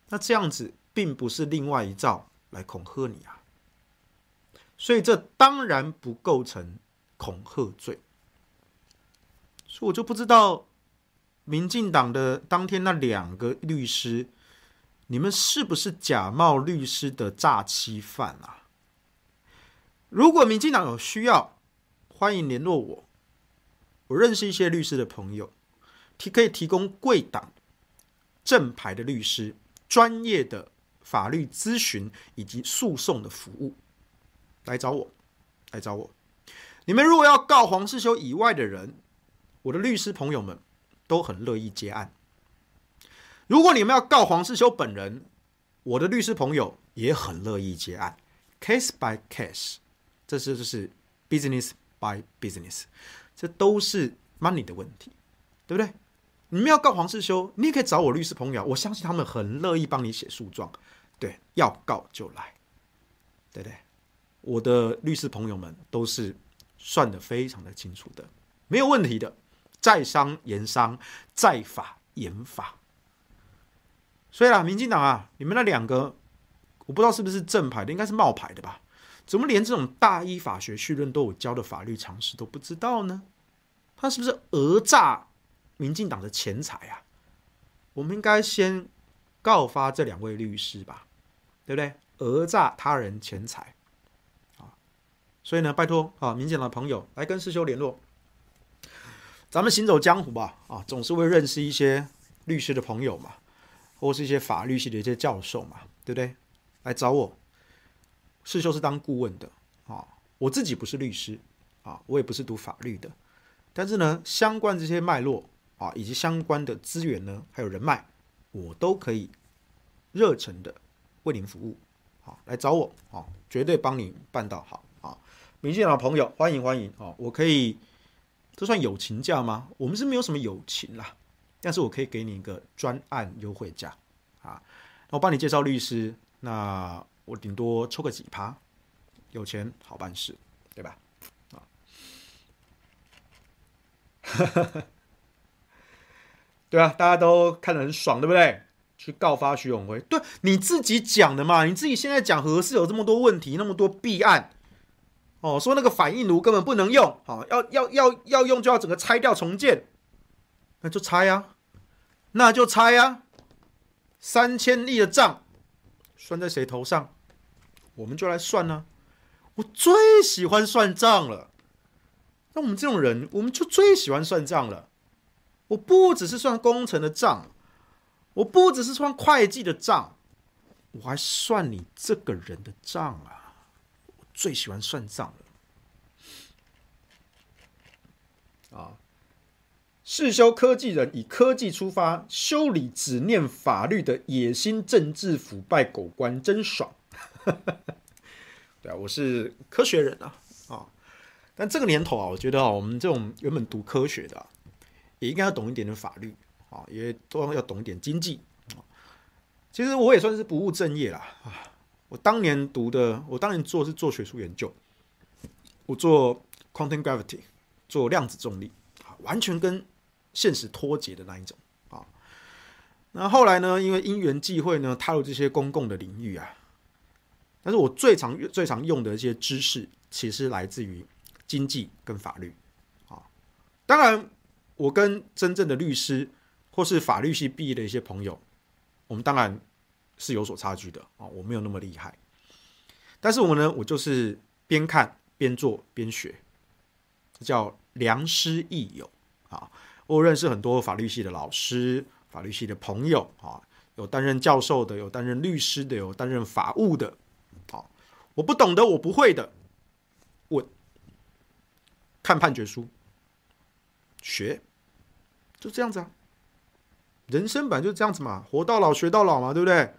那这样子并不是另外一造来恐吓你啊，所以这当然不构成恐吓罪。所以我就不知道，民进党的当天那两个律师。你们是不是假冒律师的诈欺犯啊？如果民进党有需要，欢迎联络我。我认识一些律师的朋友，提可以提供贵党、正牌的律师、专业的法律咨询以及诉讼的服务。来找我，来找我。你们如果要告黄世修以外的人，我的律师朋友们都很乐意接案。如果你们要告黄世修本人，我的律师朋友也很乐意接案，case by case，这是就是 business by business，这都是 money 的问题，对不对？你们要告黄世修，你也可以找我律师朋友，我相信他们很乐意帮你写诉状，对，要告就来，对不对？我的律师朋友们都是算得非常的清楚的，没有问题的，在商言商，在法言法。所以啦，民进党啊，你们那两个，我不知道是不是正牌的，应该是冒牌的吧？怎么连这种大一法学绪论都有教的法律常识都不知道呢？他是不是讹诈民进党的钱财啊？我们应该先告发这两位律师吧，对不对？讹诈他人钱财啊，所以呢，拜托啊，民进党的朋友来跟师修联络。咱们行走江湖吧，啊，总是会认识一些律师的朋友嘛，或是一些法律系的一些教授嘛，对不对？来找我，士修是当顾问的啊，我自己不是律师啊，我也不是读法律的，但是呢，相关这些脉络。啊，以及相关的资源呢，还有人脉，我都可以热忱的为您服务。好，来找我啊，绝对帮你办到好啊！民进党朋友，欢迎欢迎啊！我可以，这算友情价吗？我们是没有什么友情啦，但是我可以给你一个专案优惠价啊！我帮你介绍律师，那我顶多抽个几趴，有钱好办事，对吧？啊。[laughs] 对啊，大家都看得很爽，对不对？去告发徐永辉，对你自己讲的嘛？你自己现在讲核四有这么多问题，那么多弊案，哦，说那个反应炉根本不能用，好、哦，要要要要用就要整个拆掉重建，那就拆呀，那就拆呀，三千亿的账算在谁头上？我们就来算呢、我最喜欢算账了，那我们这种人，我们就最喜欢算账了。我不只是算工程的账，我不只是算会计的账，我还算你这个人的账啊！最喜欢算账了。啊，世修科技人以科技出发，修理只念法律的野心、政治腐败、狗官，真爽。[laughs] 对啊，我是科学人啊啊！但这个年头啊，我觉得啊，我们这种原本读科学的啊。也应该要懂一点的法律啊，也都要懂一点经济。其实我也算是不务正业啦啊！我当年读的，我当年做是做学术研究，我做 quantum gravity，做量子重力，完全跟现实脱节的那一种啊。那后来呢，因为因缘际会呢，踏入这些公共的领域啊，但是我最常最常用的一些知识，其实来自于经济跟法律啊。当然。我跟真正的律师或是法律系毕业的一些朋友，我们当然是有所差距的啊，我没有那么厉害。但是我呢，我就是边看边做边学，叫良师益友啊。我认识很多法律系的老师、法律系的朋友啊，有担任教授的，有担任律师的，有担任法务的。好，我不懂的，我不会的，问，看判决书。学，就这样子啊。人生本来就这样子嘛，活到老学到老嘛，对不对？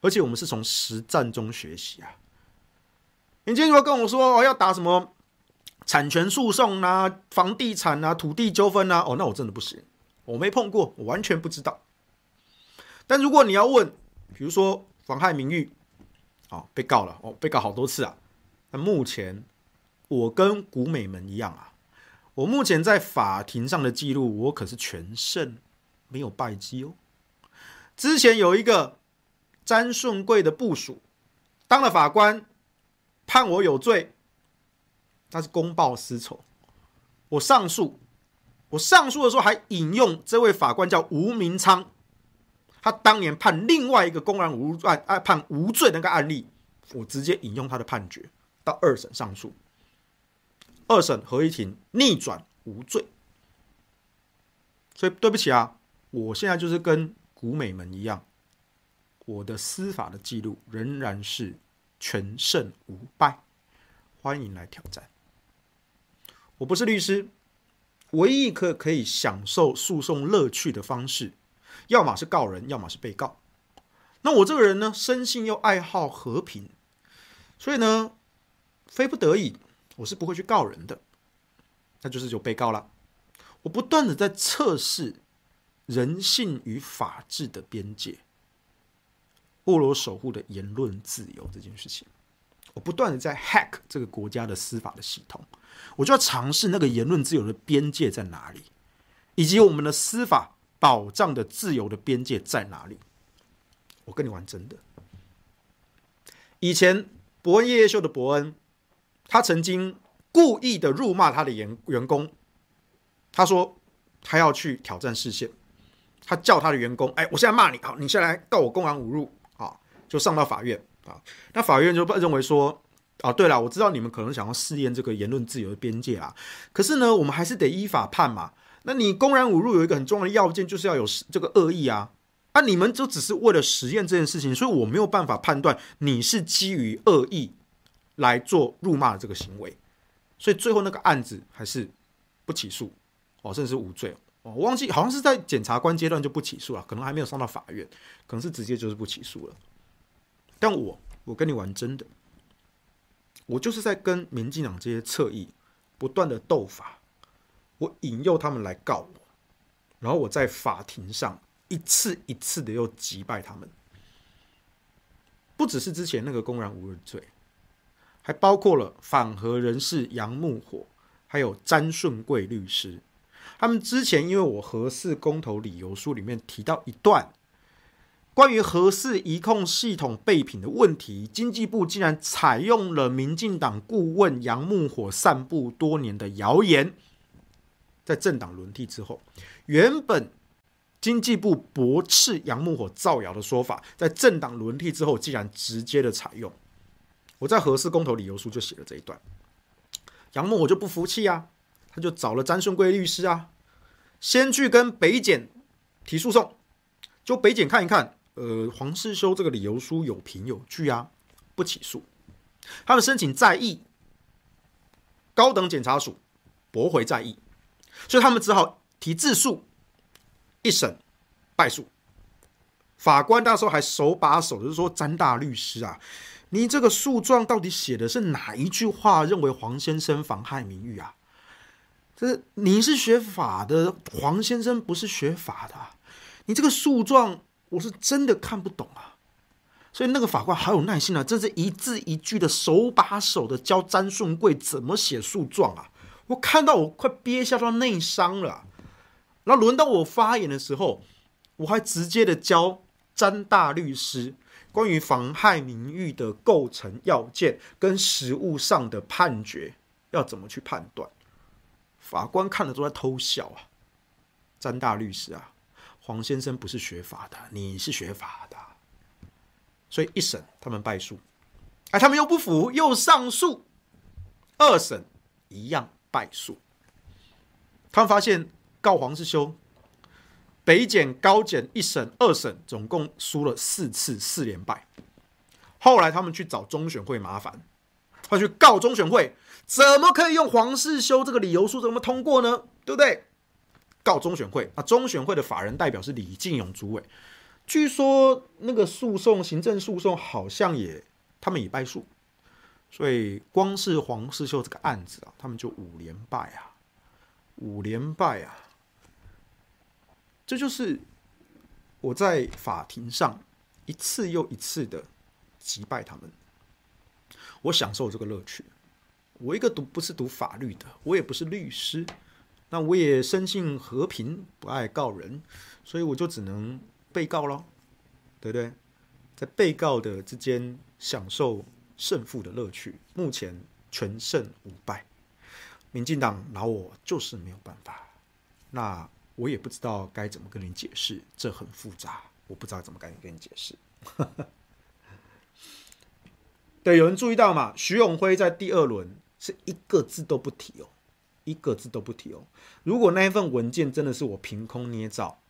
而且我们是从实战中学习啊。你今天如果跟我说哦，要打什么产权诉讼啊、房地产啊、土地纠纷啊，哦，那我真的不行，我没碰过，我完全不知道。但如果你要问，比如说妨害名誉，哦，被告了，哦，被告好多次啊。那目前我跟古美门一样啊。我目前在法庭上的记录，我可是全胜，没有败绩哦。之前有一个詹顺贵的部署当了法官，判我有罪，那是公报私仇。我上诉，我上诉的时候还引用这位法官叫吴明昌，他当年判另外一个公然侮辱案案判无罪那个案例，我直接引用他的判决到二审上诉。二审合议庭逆转无罪，所以对不起啊，我现在就是跟古美门一样，我的司法的记录仍然是全胜无败，欢迎来挑战。我不是律师，唯一一个可以享受诉讼乐趣的方式，要么是告人，要么是被告。那我这个人呢，生性又爱好和平，所以呢，非不得已。我是不会去告人的，那就是有被告了。我不断的在测试人性与法治的边界，为我守护的言论自由这件事情，我不断的在 hack 这个国家的司法的系统，我就要尝试那个言论自由的边界在哪里，以及我们的司法保障的自由的边界在哪里。我跟你玩真的，以前伯恩夜夜秀的伯恩。他曾经故意的辱骂他的员员工，他说他要去挑战视线，他叫他的员工，哎，我现在骂你，好，你现在来告我公然侮辱，就上到法院啊。那法院就认为说，啊，对了，我知道你们可能想要试验这个言论自由的边界啊，可是呢，我们还是得依法判嘛。那你公然侮辱有一个很重要的要件，就是要有这个恶意啊。啊，你们就只是为了实验这件事情，所以我没有办法判断你是基于恶意来做辱骂的这个行为，所以最后那个案子还是不起诉哦，甚至是无罪哦。我忘记好像是在检察官阶段就不起诉了，可能还没有上到法院，可能是直接就是不起诉了。但我我跟你玩真的，我就是在跟民进党这些侧翼不断的斗法，我引诱他们来告我，然后我在法庭上。一次一次的又击败他们，不只是之前那个公然侮辱罪，还包括了反核人士杨木火，还有詹顺贵律师。他们之前因为我核四公投理由书里面提到一段关于核四移控系统备品的问题，经济部竟然采用了民进党顾问杨木火散布多年的谣言，在政党轮替之后，原本。经济部驳斥杨木火造谣的说法，在政党轮替之后，竟然直接的采用。我在核四公投理由书就写了这一段。杨木火就不服气啊，他就找了詹顺贵律师啊，先去跟北检提诉讼，就北检看一看，呃，黄世修这个理由书有凭有据啊，不起诉。他们申请再议，高等检察署驳回再议，所以他们只好提自诉。一审败诉，法官那时候还手把手，就是说詹大律师啊，你这个诉状到底写的是哪一句话？认为黄先生妨害名誉啊？这你是学法的，黄先生不是学法的，你这个诉状我是真的看不懂啊。所以那个法官好有耐心啊，这是一字一句的手把手的教詹顺贵怎么写诉状啊，我看到我快憋笑到内伤了。那轮到我发言的时候，我还直接的教詹大律师关于妨害名誉的构成要件跟实务上的判决要怎么去判断。法官看了都在偷笑啊！詹大律师啊，黄先生不是学法的，你是学法的，所以一审他们败诉，哎，他们又不服，又上诉，二审一样败诉，他们发现。告黄世修，北检、高检一审、二审，总共输了四次，四连败。后来他们去找中选会麻烦，他去告中选会，怎么可以用黄世修这个理由书怎么通过呢？对不对？告中选会啊，中选会的法人代表是李进勇主委，据说那个诉讼，行政诉讼好像也他们也败诉，所以光是黄世秀这个案子啊，他们就五连败啊，五连败啊。这就是我在法庭上一次又一次的击败他们，我享受这个乐趣。我一个读不是读法律的，我也不是律师，那我也深信和平，不爱告人，所以我就只能被告咯，对不对？在被告的之间享受胜负的乐趣。目前全胜五败，民进党拿我就是没有办法。那。我也不知道该怎么跟你解释，这很复杂，我不知道怎么跟你跟你解释。[laughs] 对，有人注意到嘛？徐永辉在第二轮是一个字都不提哦，一个字都不提哦。如果那一份文件真的是我凭空捏造，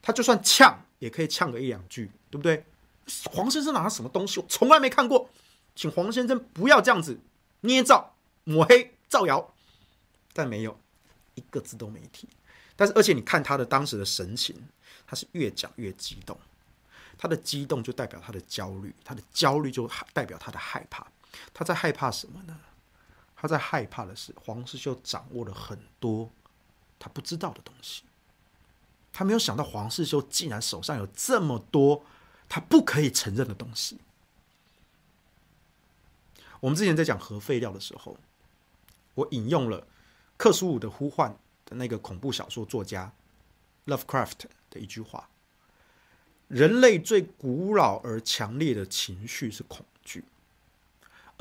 他就算呛也可以呛个一两句，对不对？黄先生拿了什么东西？我从来没看过，请黄先生不要这样子捏造、抹黑、造谣。但没有一个字都没提。但是，而且你看他的当时的神情，他是越讲越激动，他的激动就代表他的焦虑，他的焦虑就代表他的害怕。他在害怕什么呢？他在害怕的是黄世修掌握了很多他不知道的东西。他没有想到黄世修竟然手上有这么多他不可以承认的东西。我们之前在讲核废料的时候，我引用了克苏鲁的呼唤。的那个恐怖小说作家 Lovecraft 的一句话：“人类最古老而强烈的情绪是恐，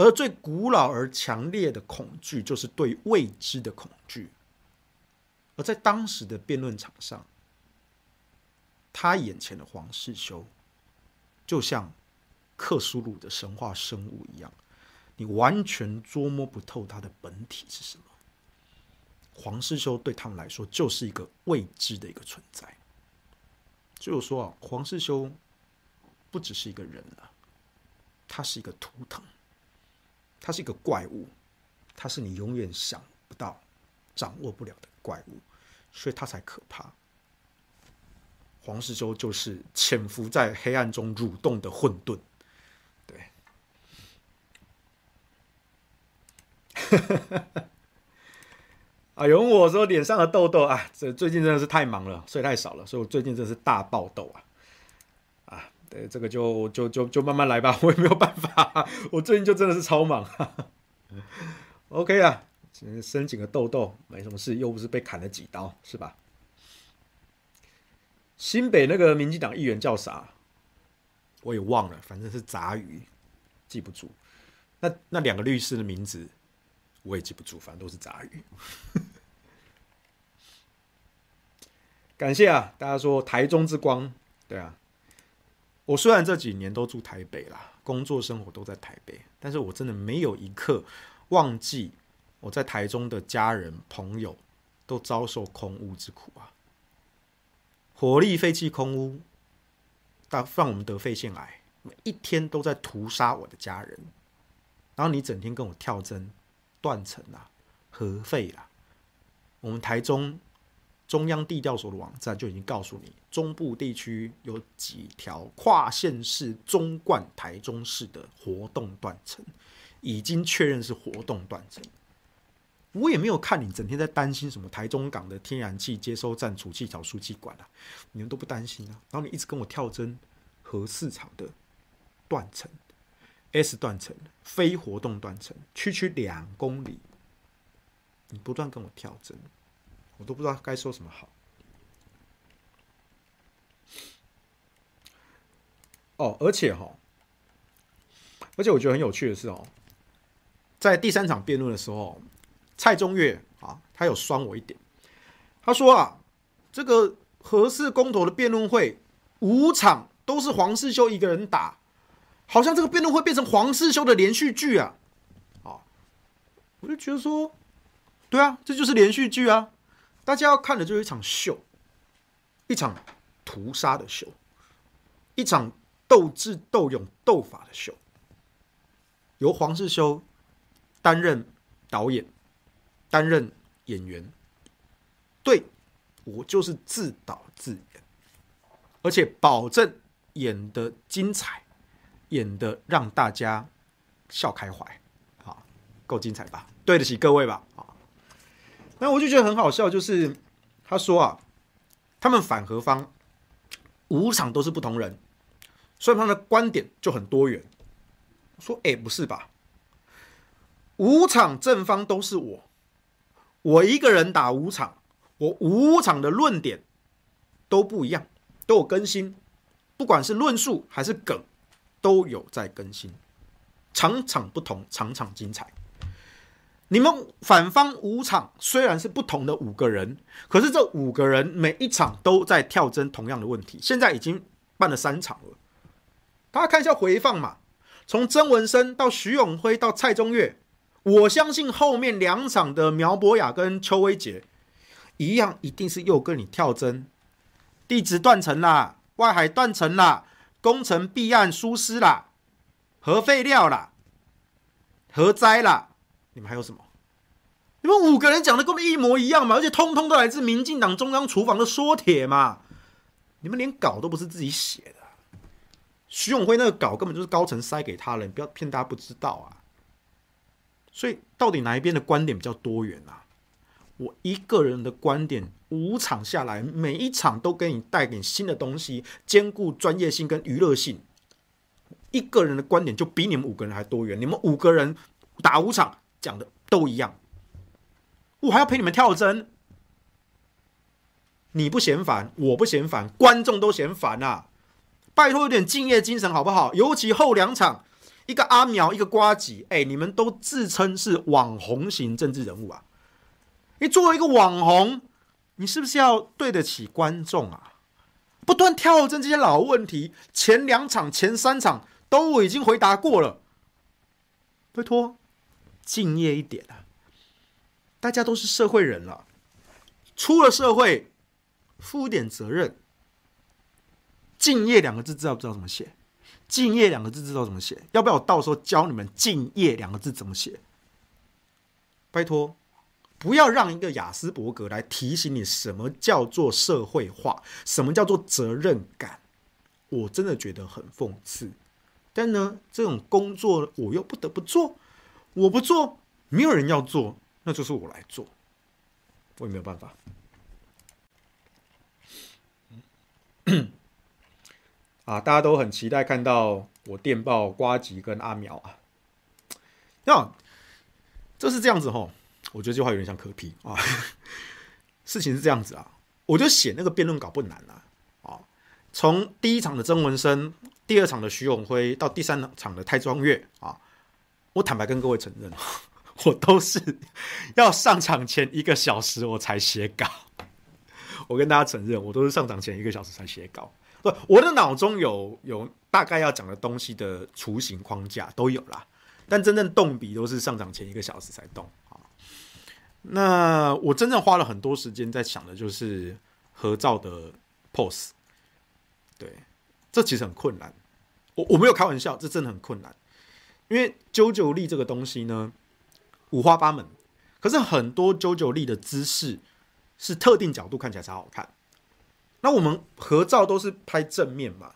而最古老而强烈的恐惧就是对未知的恐惧，而在当时的辩论场上，他眼前的黄世修，就像克苏鲁的神话生物一样，你完全捉摸不透他的本体是什么。黄世修对他们来说，就是一个未知的一个存在。就是说啊，黄世修不只是一个人了，他是一个图腾，它是一个怪物，它是你永远想不到、掌握不了的怪物，所以它才可怕。黄世洲就是潜伏在黑暗中蠕动的混沌，对。[laughs] 啊！有人我说脸上的痘痘啊，这最近真的是太忙了，睡太少了，所以我最近真的是大爆痘啊！对，这个就就就就慢慢来吧，[laughs] 我也没有办法，我最近就真的是超忙。OK 啊，申请个痘痘没什么事，又不是被砍了几刀，是吧？新北那个民进党议员叫啥？我也忘了，反正是杂鱼，记不住。那那两个律师的名字我也记不住，反正都是杂鱼。[laughs] 感谢啊！大家说台中之光，对啊。我虽然这几年都住台北啦，工作生活都在台北，但是我真的没有一刻忘记我在台中的家人朋友都遭受空屋之苦啊！火力废弃空屋，大让我们得肺腺癌，每一天都在屠杀我的家人。然后你整天跟我跳针、断层啊、核废啦，我们台中。中央地调所的网站就已经告诉你，中部地区有几条跨县市中贯台中市的活动断层，已经确认是活动断层。我也没有看你整天在担心什么台中港的天然气接收站、储气槽、输气管啊，你们都不担心啊。然后你一直跟我跳针核市场的断层，S 断层非活动断层，区区两公里，你不断跟我跳针。我都不知道该说什么好。哦，而且哈，而且我觉得很有趣的是哦，在第三场辩论的时候，蔡中岳啊，他有酸我一点。他说啊，这个核四公投的辩论会五场都是黄世修一个人打，好像这个辩论会变成黄世修的连续剧啊。啊，我就觉得说，对啊，这就是连续剧啊。大家要看的就是一场秀，一场屠杀的秀，一场斗智斗勇斗法的秀。由黄世修担任导演，担任演员，对，我就是自导自演，而且保证演的精彩，演的让大家笑开怀，好，够精彩吧？对得起各位吧？那我就觉得很好笑，就是他说啊，他们反核方五场都是不同人，所以他的观点就很多元。说，哎，不是吧？五场正方都是我，我一个人打五场，我五场的论点都不一样，都有更新，不管是论述还是梗，都有在更新，场场不同，场场精彩。你们反方五场虽然是不同的五个人，可是这五个人每一场都在跳针同样的问题。现在已经办了三场了，大家看一下回放嘛。从曾文生到徐永辉到蔡中岳，我相信后面两场的苗博雅跟邱威杰一样，一定是又跟你跳针，地质断层啦，外海断层啦，工程弊案疏失啦，核废料啦，核灾啦。你们还有什么？你们五个人讲的跟我们一模一样嘛？而且通通都来自民进党中央厨房的说帖嘛？你们连稿都不是自己写的。徐永辉那个稿根本就是高层塞给他了，你不要骗大家不知道啊。所以到底哪一边的观点比较多元啊？我一个人的观点，五场下来，每一场都给你带点新的东西，兼顾专业性跟娱乐性。一个人的观点就比你们五个人还多元。你们五个人打五场。讲的都一样，我还要陪你们跳针，你不嫌烦，我不嫌烦，观众都嫌烦啊！拜托有点敬业精神好不好？尤其后两场，一个阿苗，一个瓜吉，哎，你们都自称是网红型政治人物啊！你作为一个网红，你是不是要对得起观众啊？不断跳针这些老问题，前两场、前三场都已经回答过了。拜托，敬业一点啊！大家都是社会人了，出了社会，负点责任。敬业两个字知道不知道怎么写？敬业两个字知道怎么写？要不要我到时候教你们敬业两个字怎么写？拜托。不要让一个雅斯伯格来提醒你什么叫做社会化，什么叫做责任感，我真的觉得很讽刺。但呢，这种工作我又不得不做，我不做，没有人要做，那就是我来做，我也没有办法。啊，大家都很期待看到我电报瓜吉跟阿苗啊，那这是这样子吼。我觉得这话有点像可批啊，[laughs] 事情是这样子啊，我就写那个辩论稿不难啊，啊，从第一场的曾文生，第二场的徐永辉，到第三场的蔡庄月啊，我坦白跟各位承认，[laughs] 我都是要上场前一个小时我才写稿，我跟大家承认，我都是上场前一个小时才写稿，不，我的脑中有有大概要讲的东西的雏形框架都有啦，但真正动笔都是上场前一个小时才动啊。那我真正花了很多时间在想的就是合照的 pose，对，这其实很困难。我我没有开玩笑，这真的很困难，因为九九力这个东西呢，五花八门。可是很多九九力的姿势是特定角度看起来才好看。那我们合照都是拍正面嘛，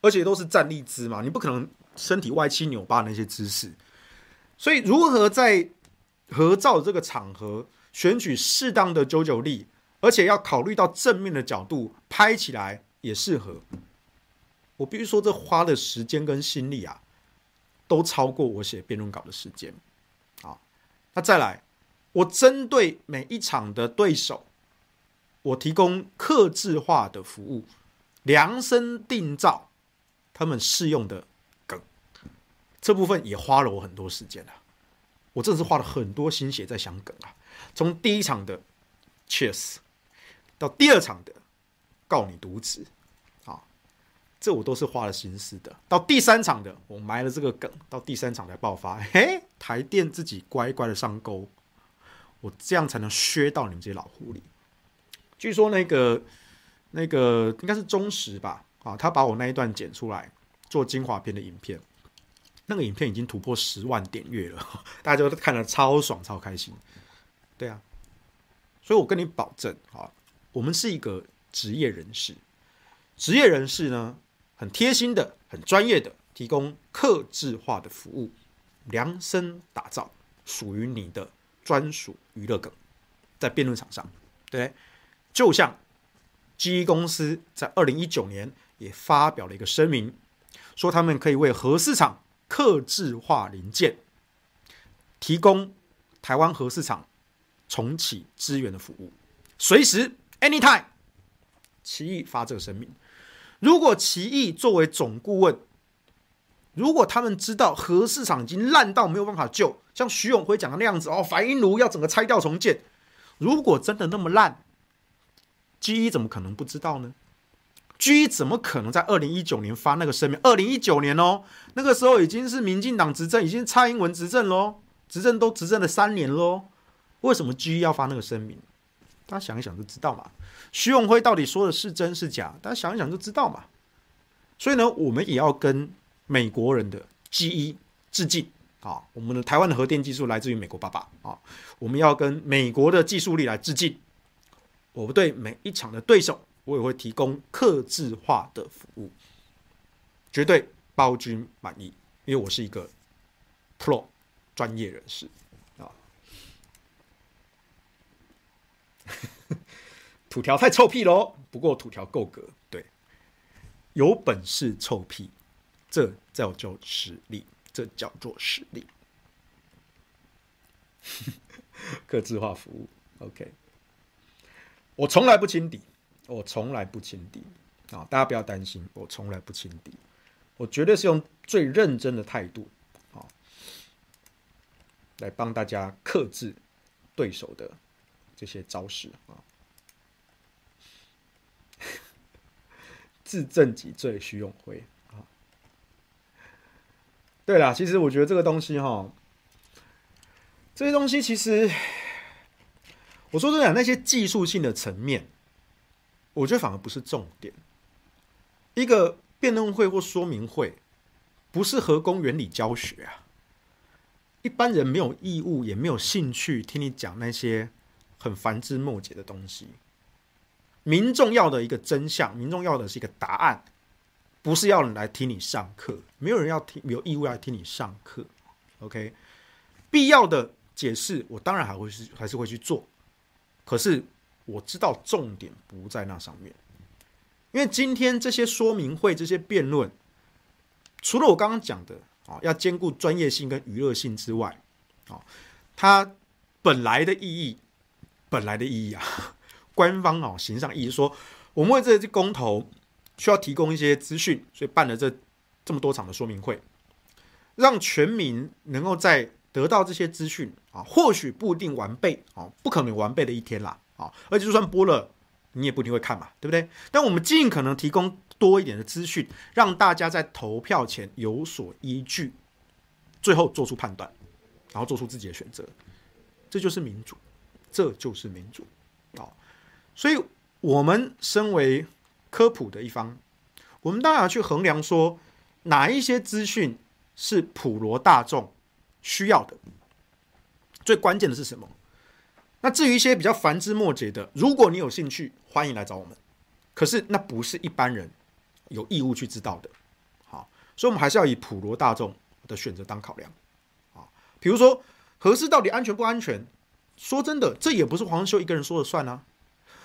而且都是站立姿嘛，你不可能身体歪七扭八那些姿势。所以如何在合照这个场合，选取适当的九九力，而且要考虑到正面的角度拍起来也适合。我必须说，这花的时间跟心力啊，都超过我写辩论稿的时间。好，那再来，我针对每一场的对手，我提供客制化的服务，量身定造他们适用的梗，这部分也花了我很多时间了。我真的是花了很多心血在想梗啊！从第一场的 Cheers 到第二场的告你渎职，这我都是花了心思的。到第三场的，我埋了这个梗，到第三场才爆发。[laughs] 嘿，台电自己乖乖的上钩，我这样才能削到你们这些老狐狸。据说那个那个应该是中时吧，啊，他把我那一段剪出来做精华片的影片。那个影片已经突破十万点阅了，[laughs] 大家都看了超爽、超开心。对啊，所以我跟你保证啊，我们是一个职业人士，职业人士呢，很贴心的、很专业的提供客制化的服务，量身打造属于你的专属娱乐梗，在辩论场上，对，就像 GE 公司在二零一九年也发表了一个声明，说他们可以为核市场。客制化零件，提供台湾核市场重启支援的服务，随时 anytime。奇异发这个声明，如果奇异作为总顾问，如果他们知道核市场已经烂到没有办法救，像徐永辉讲的那样子哦，反应炉要整个拆掉重建，如果真的那么烂，GE 怎么可能不知道呢？G 怎么可能在二零一九年发那个声明？二零一九年哦，那个时候已经是民进党执政，已经蔡英文执政喽，执政都执政了三年喽。为什么 G 要发那个声明？大家想一想就知道嘛。徐永辉到底说的是真是假？大家想一想就知道嘛。所以呢，我们也要跟美国人的 GE 致敬啊！我们的台湾的核电技术来自于美国爸爸啊！我们要跟美国的技术力来致敬。我们对每一场的对手。我也会提供客制化的服务，绝对包君满意，因为我是一个 Pro 专业人士啊。[laughs] 土条太臭屁喽，不过土条够格，对，有本事臭屁，这叫做实力，这叫做实力。客制化服务，OK，我从来不轻敌。我从来不轻敌啊！大家不要担心，我从来不轻敌，我绝对是用最认真的态度啊，来帮大家克制对手的这些招式啊。[laughs] 自证己罪，徐永辉啊。对啦，其实我觉得这个东西哈，这些东西其实，我说真的，那些技术性的层面，我觉得反而不是重点。一个辩论会或说明会，不是核工原理教学啊。一般人没有义务，也没有兴趣听你讲那些很繁枝末节的东西。民众要的一个真相，民众要的是一个答案，不是要来听你上课。没有人要听，有义务来听你上课。OK，必要的解释，我当然还会是还是会去做。可是我知道重点不在那上面，因为今天这些说明会、这些辩论，除了我刚刚讲的。啊，要兼顾专业性跟娱乐性之外，啊，它本来的意义，本来的意义啊，[laughs] 官方啊，形上意义说，我们为这些公投需要提供一些资讯，所以办了这这么多场的说明会，让全民能够在得到这些资讯啊，或许不一定完备啊，不可能完备的一天啦，啊，而且就算播了，你也不一定会看嘛，对不对？但我们尽可能提供。多一点的资讯，让大家在投票前有所依据，最后做出判断，然后做出自己的选择，这就是民主，这就是民主啊！所以，我们身为科普的一方，我们当然要去衡量说，哪一些资讯是普罗大众需要的。最关键的是什么？那至于一些比较繁枝末节的，如果你有兴趣，欢迎来找我们。可是，那不是一般人。有义务去知道的，好，所以我们还是要以普罗大众的选择当考量，啊，比如说核四到底安全不安全？说真的，这也不是黄仁修一个人说了算啊，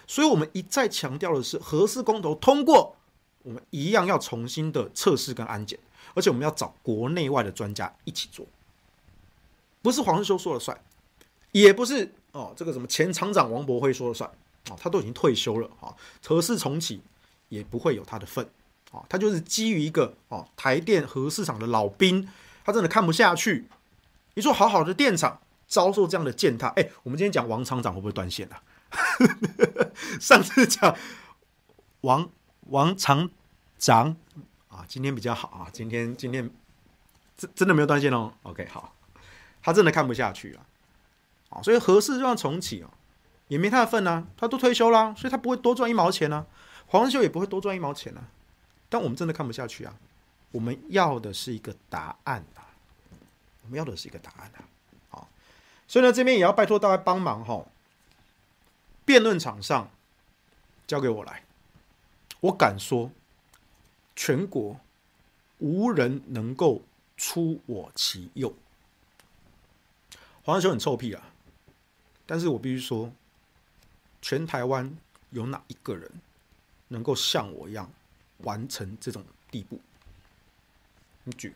所以我们一再强调的是，核四公投通过，我们一样要重新的测试跟安检，而且我们要找国内外的专家一起做，不是黄仁修说了算，也不是哦，这个什么前厂长王博辉说了算，哦，他都已经退休了啊，核四重启也不会有他的份。啊，他就是基于一个哦，台电核市场的老兵，他真的看不下去。你说好好的电厂遭受这样的践踏，哎，我们今天讲王厂长会不会断线啊？[laughs] 上次讲王王厂长啊，今天比较好啊，今天今天真真的没有断线哦。OK，好，他真的看不下去了。啊，所以核四就要重启啊，也没他的份啊，他都退休了，所以他不会多赚一毛钱啊，黄秀也不会多赚一毛钱啊。但我们真的看不下去啊！我们要的是一个答案啊！我们要的是一个答案啊！所以呢，这边也要拜托大家帮忙哈。辩论场上交给我来，我敢说，全国无人能够出我其右。黄仁雄很臭屁啊！但是我必须说，全台湾有哪一个人能够像我一样？完成这种地步，你举，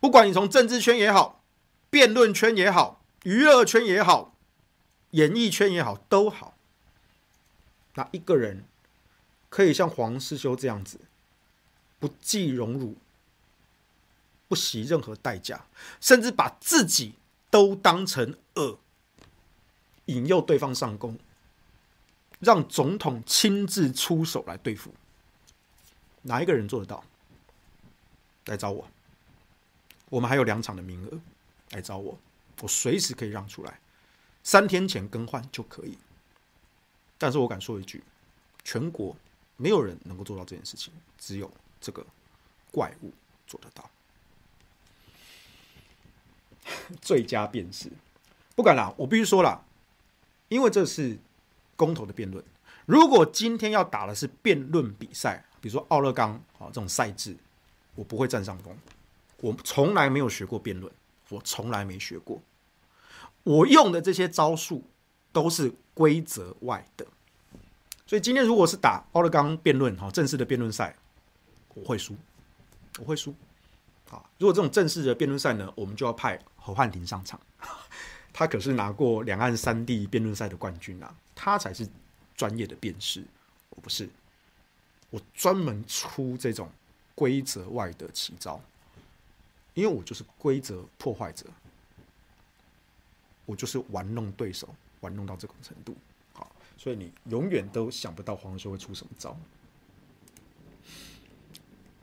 不管你从政治圈也好，辩论圈也好，娱乐圈也好，演艺圈也好，都好，哪一个人可以像黄士修这样子，不计荣辱，不惜任何代价，甚至把自己都当成恶，引诱对方上钩，让总统亲自出手来对付？哪一个人做得到？来找我，我们还有两场的名额，来找我，我随时可以让出来，三天前更换就可以。但是我敢说一句，全国没有人能够做到这件事情，只有这个怪物做得到。[laughs] 最佳辩士，不敢啦，我必须说了，因为这是公投的辩论。如果今天要打的是辩论比赛，比如说奥勒冈啊这种赛制，我不会占上风。我从来没有学过辩论，我从来没学过。我用的这些招数都是规则外的。所以今天如果是打奥勒冈辩论哈正式的辩论赛，我会输，我会输。啊，如果这种正式的辩论赛呢，我们就要派侯汉廷上场。他可是拿过两岸三地辩论赛的冠军啊，他才是。专业的辩士，我不是，我专门出这种规则外的奇招，因为我就是规则破坏者，我就是玩弄对手，玩弄到这种程度，好，所以你永远都想不到黄修会出什么招。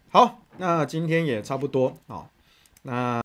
好，那今天也差不多啊，那。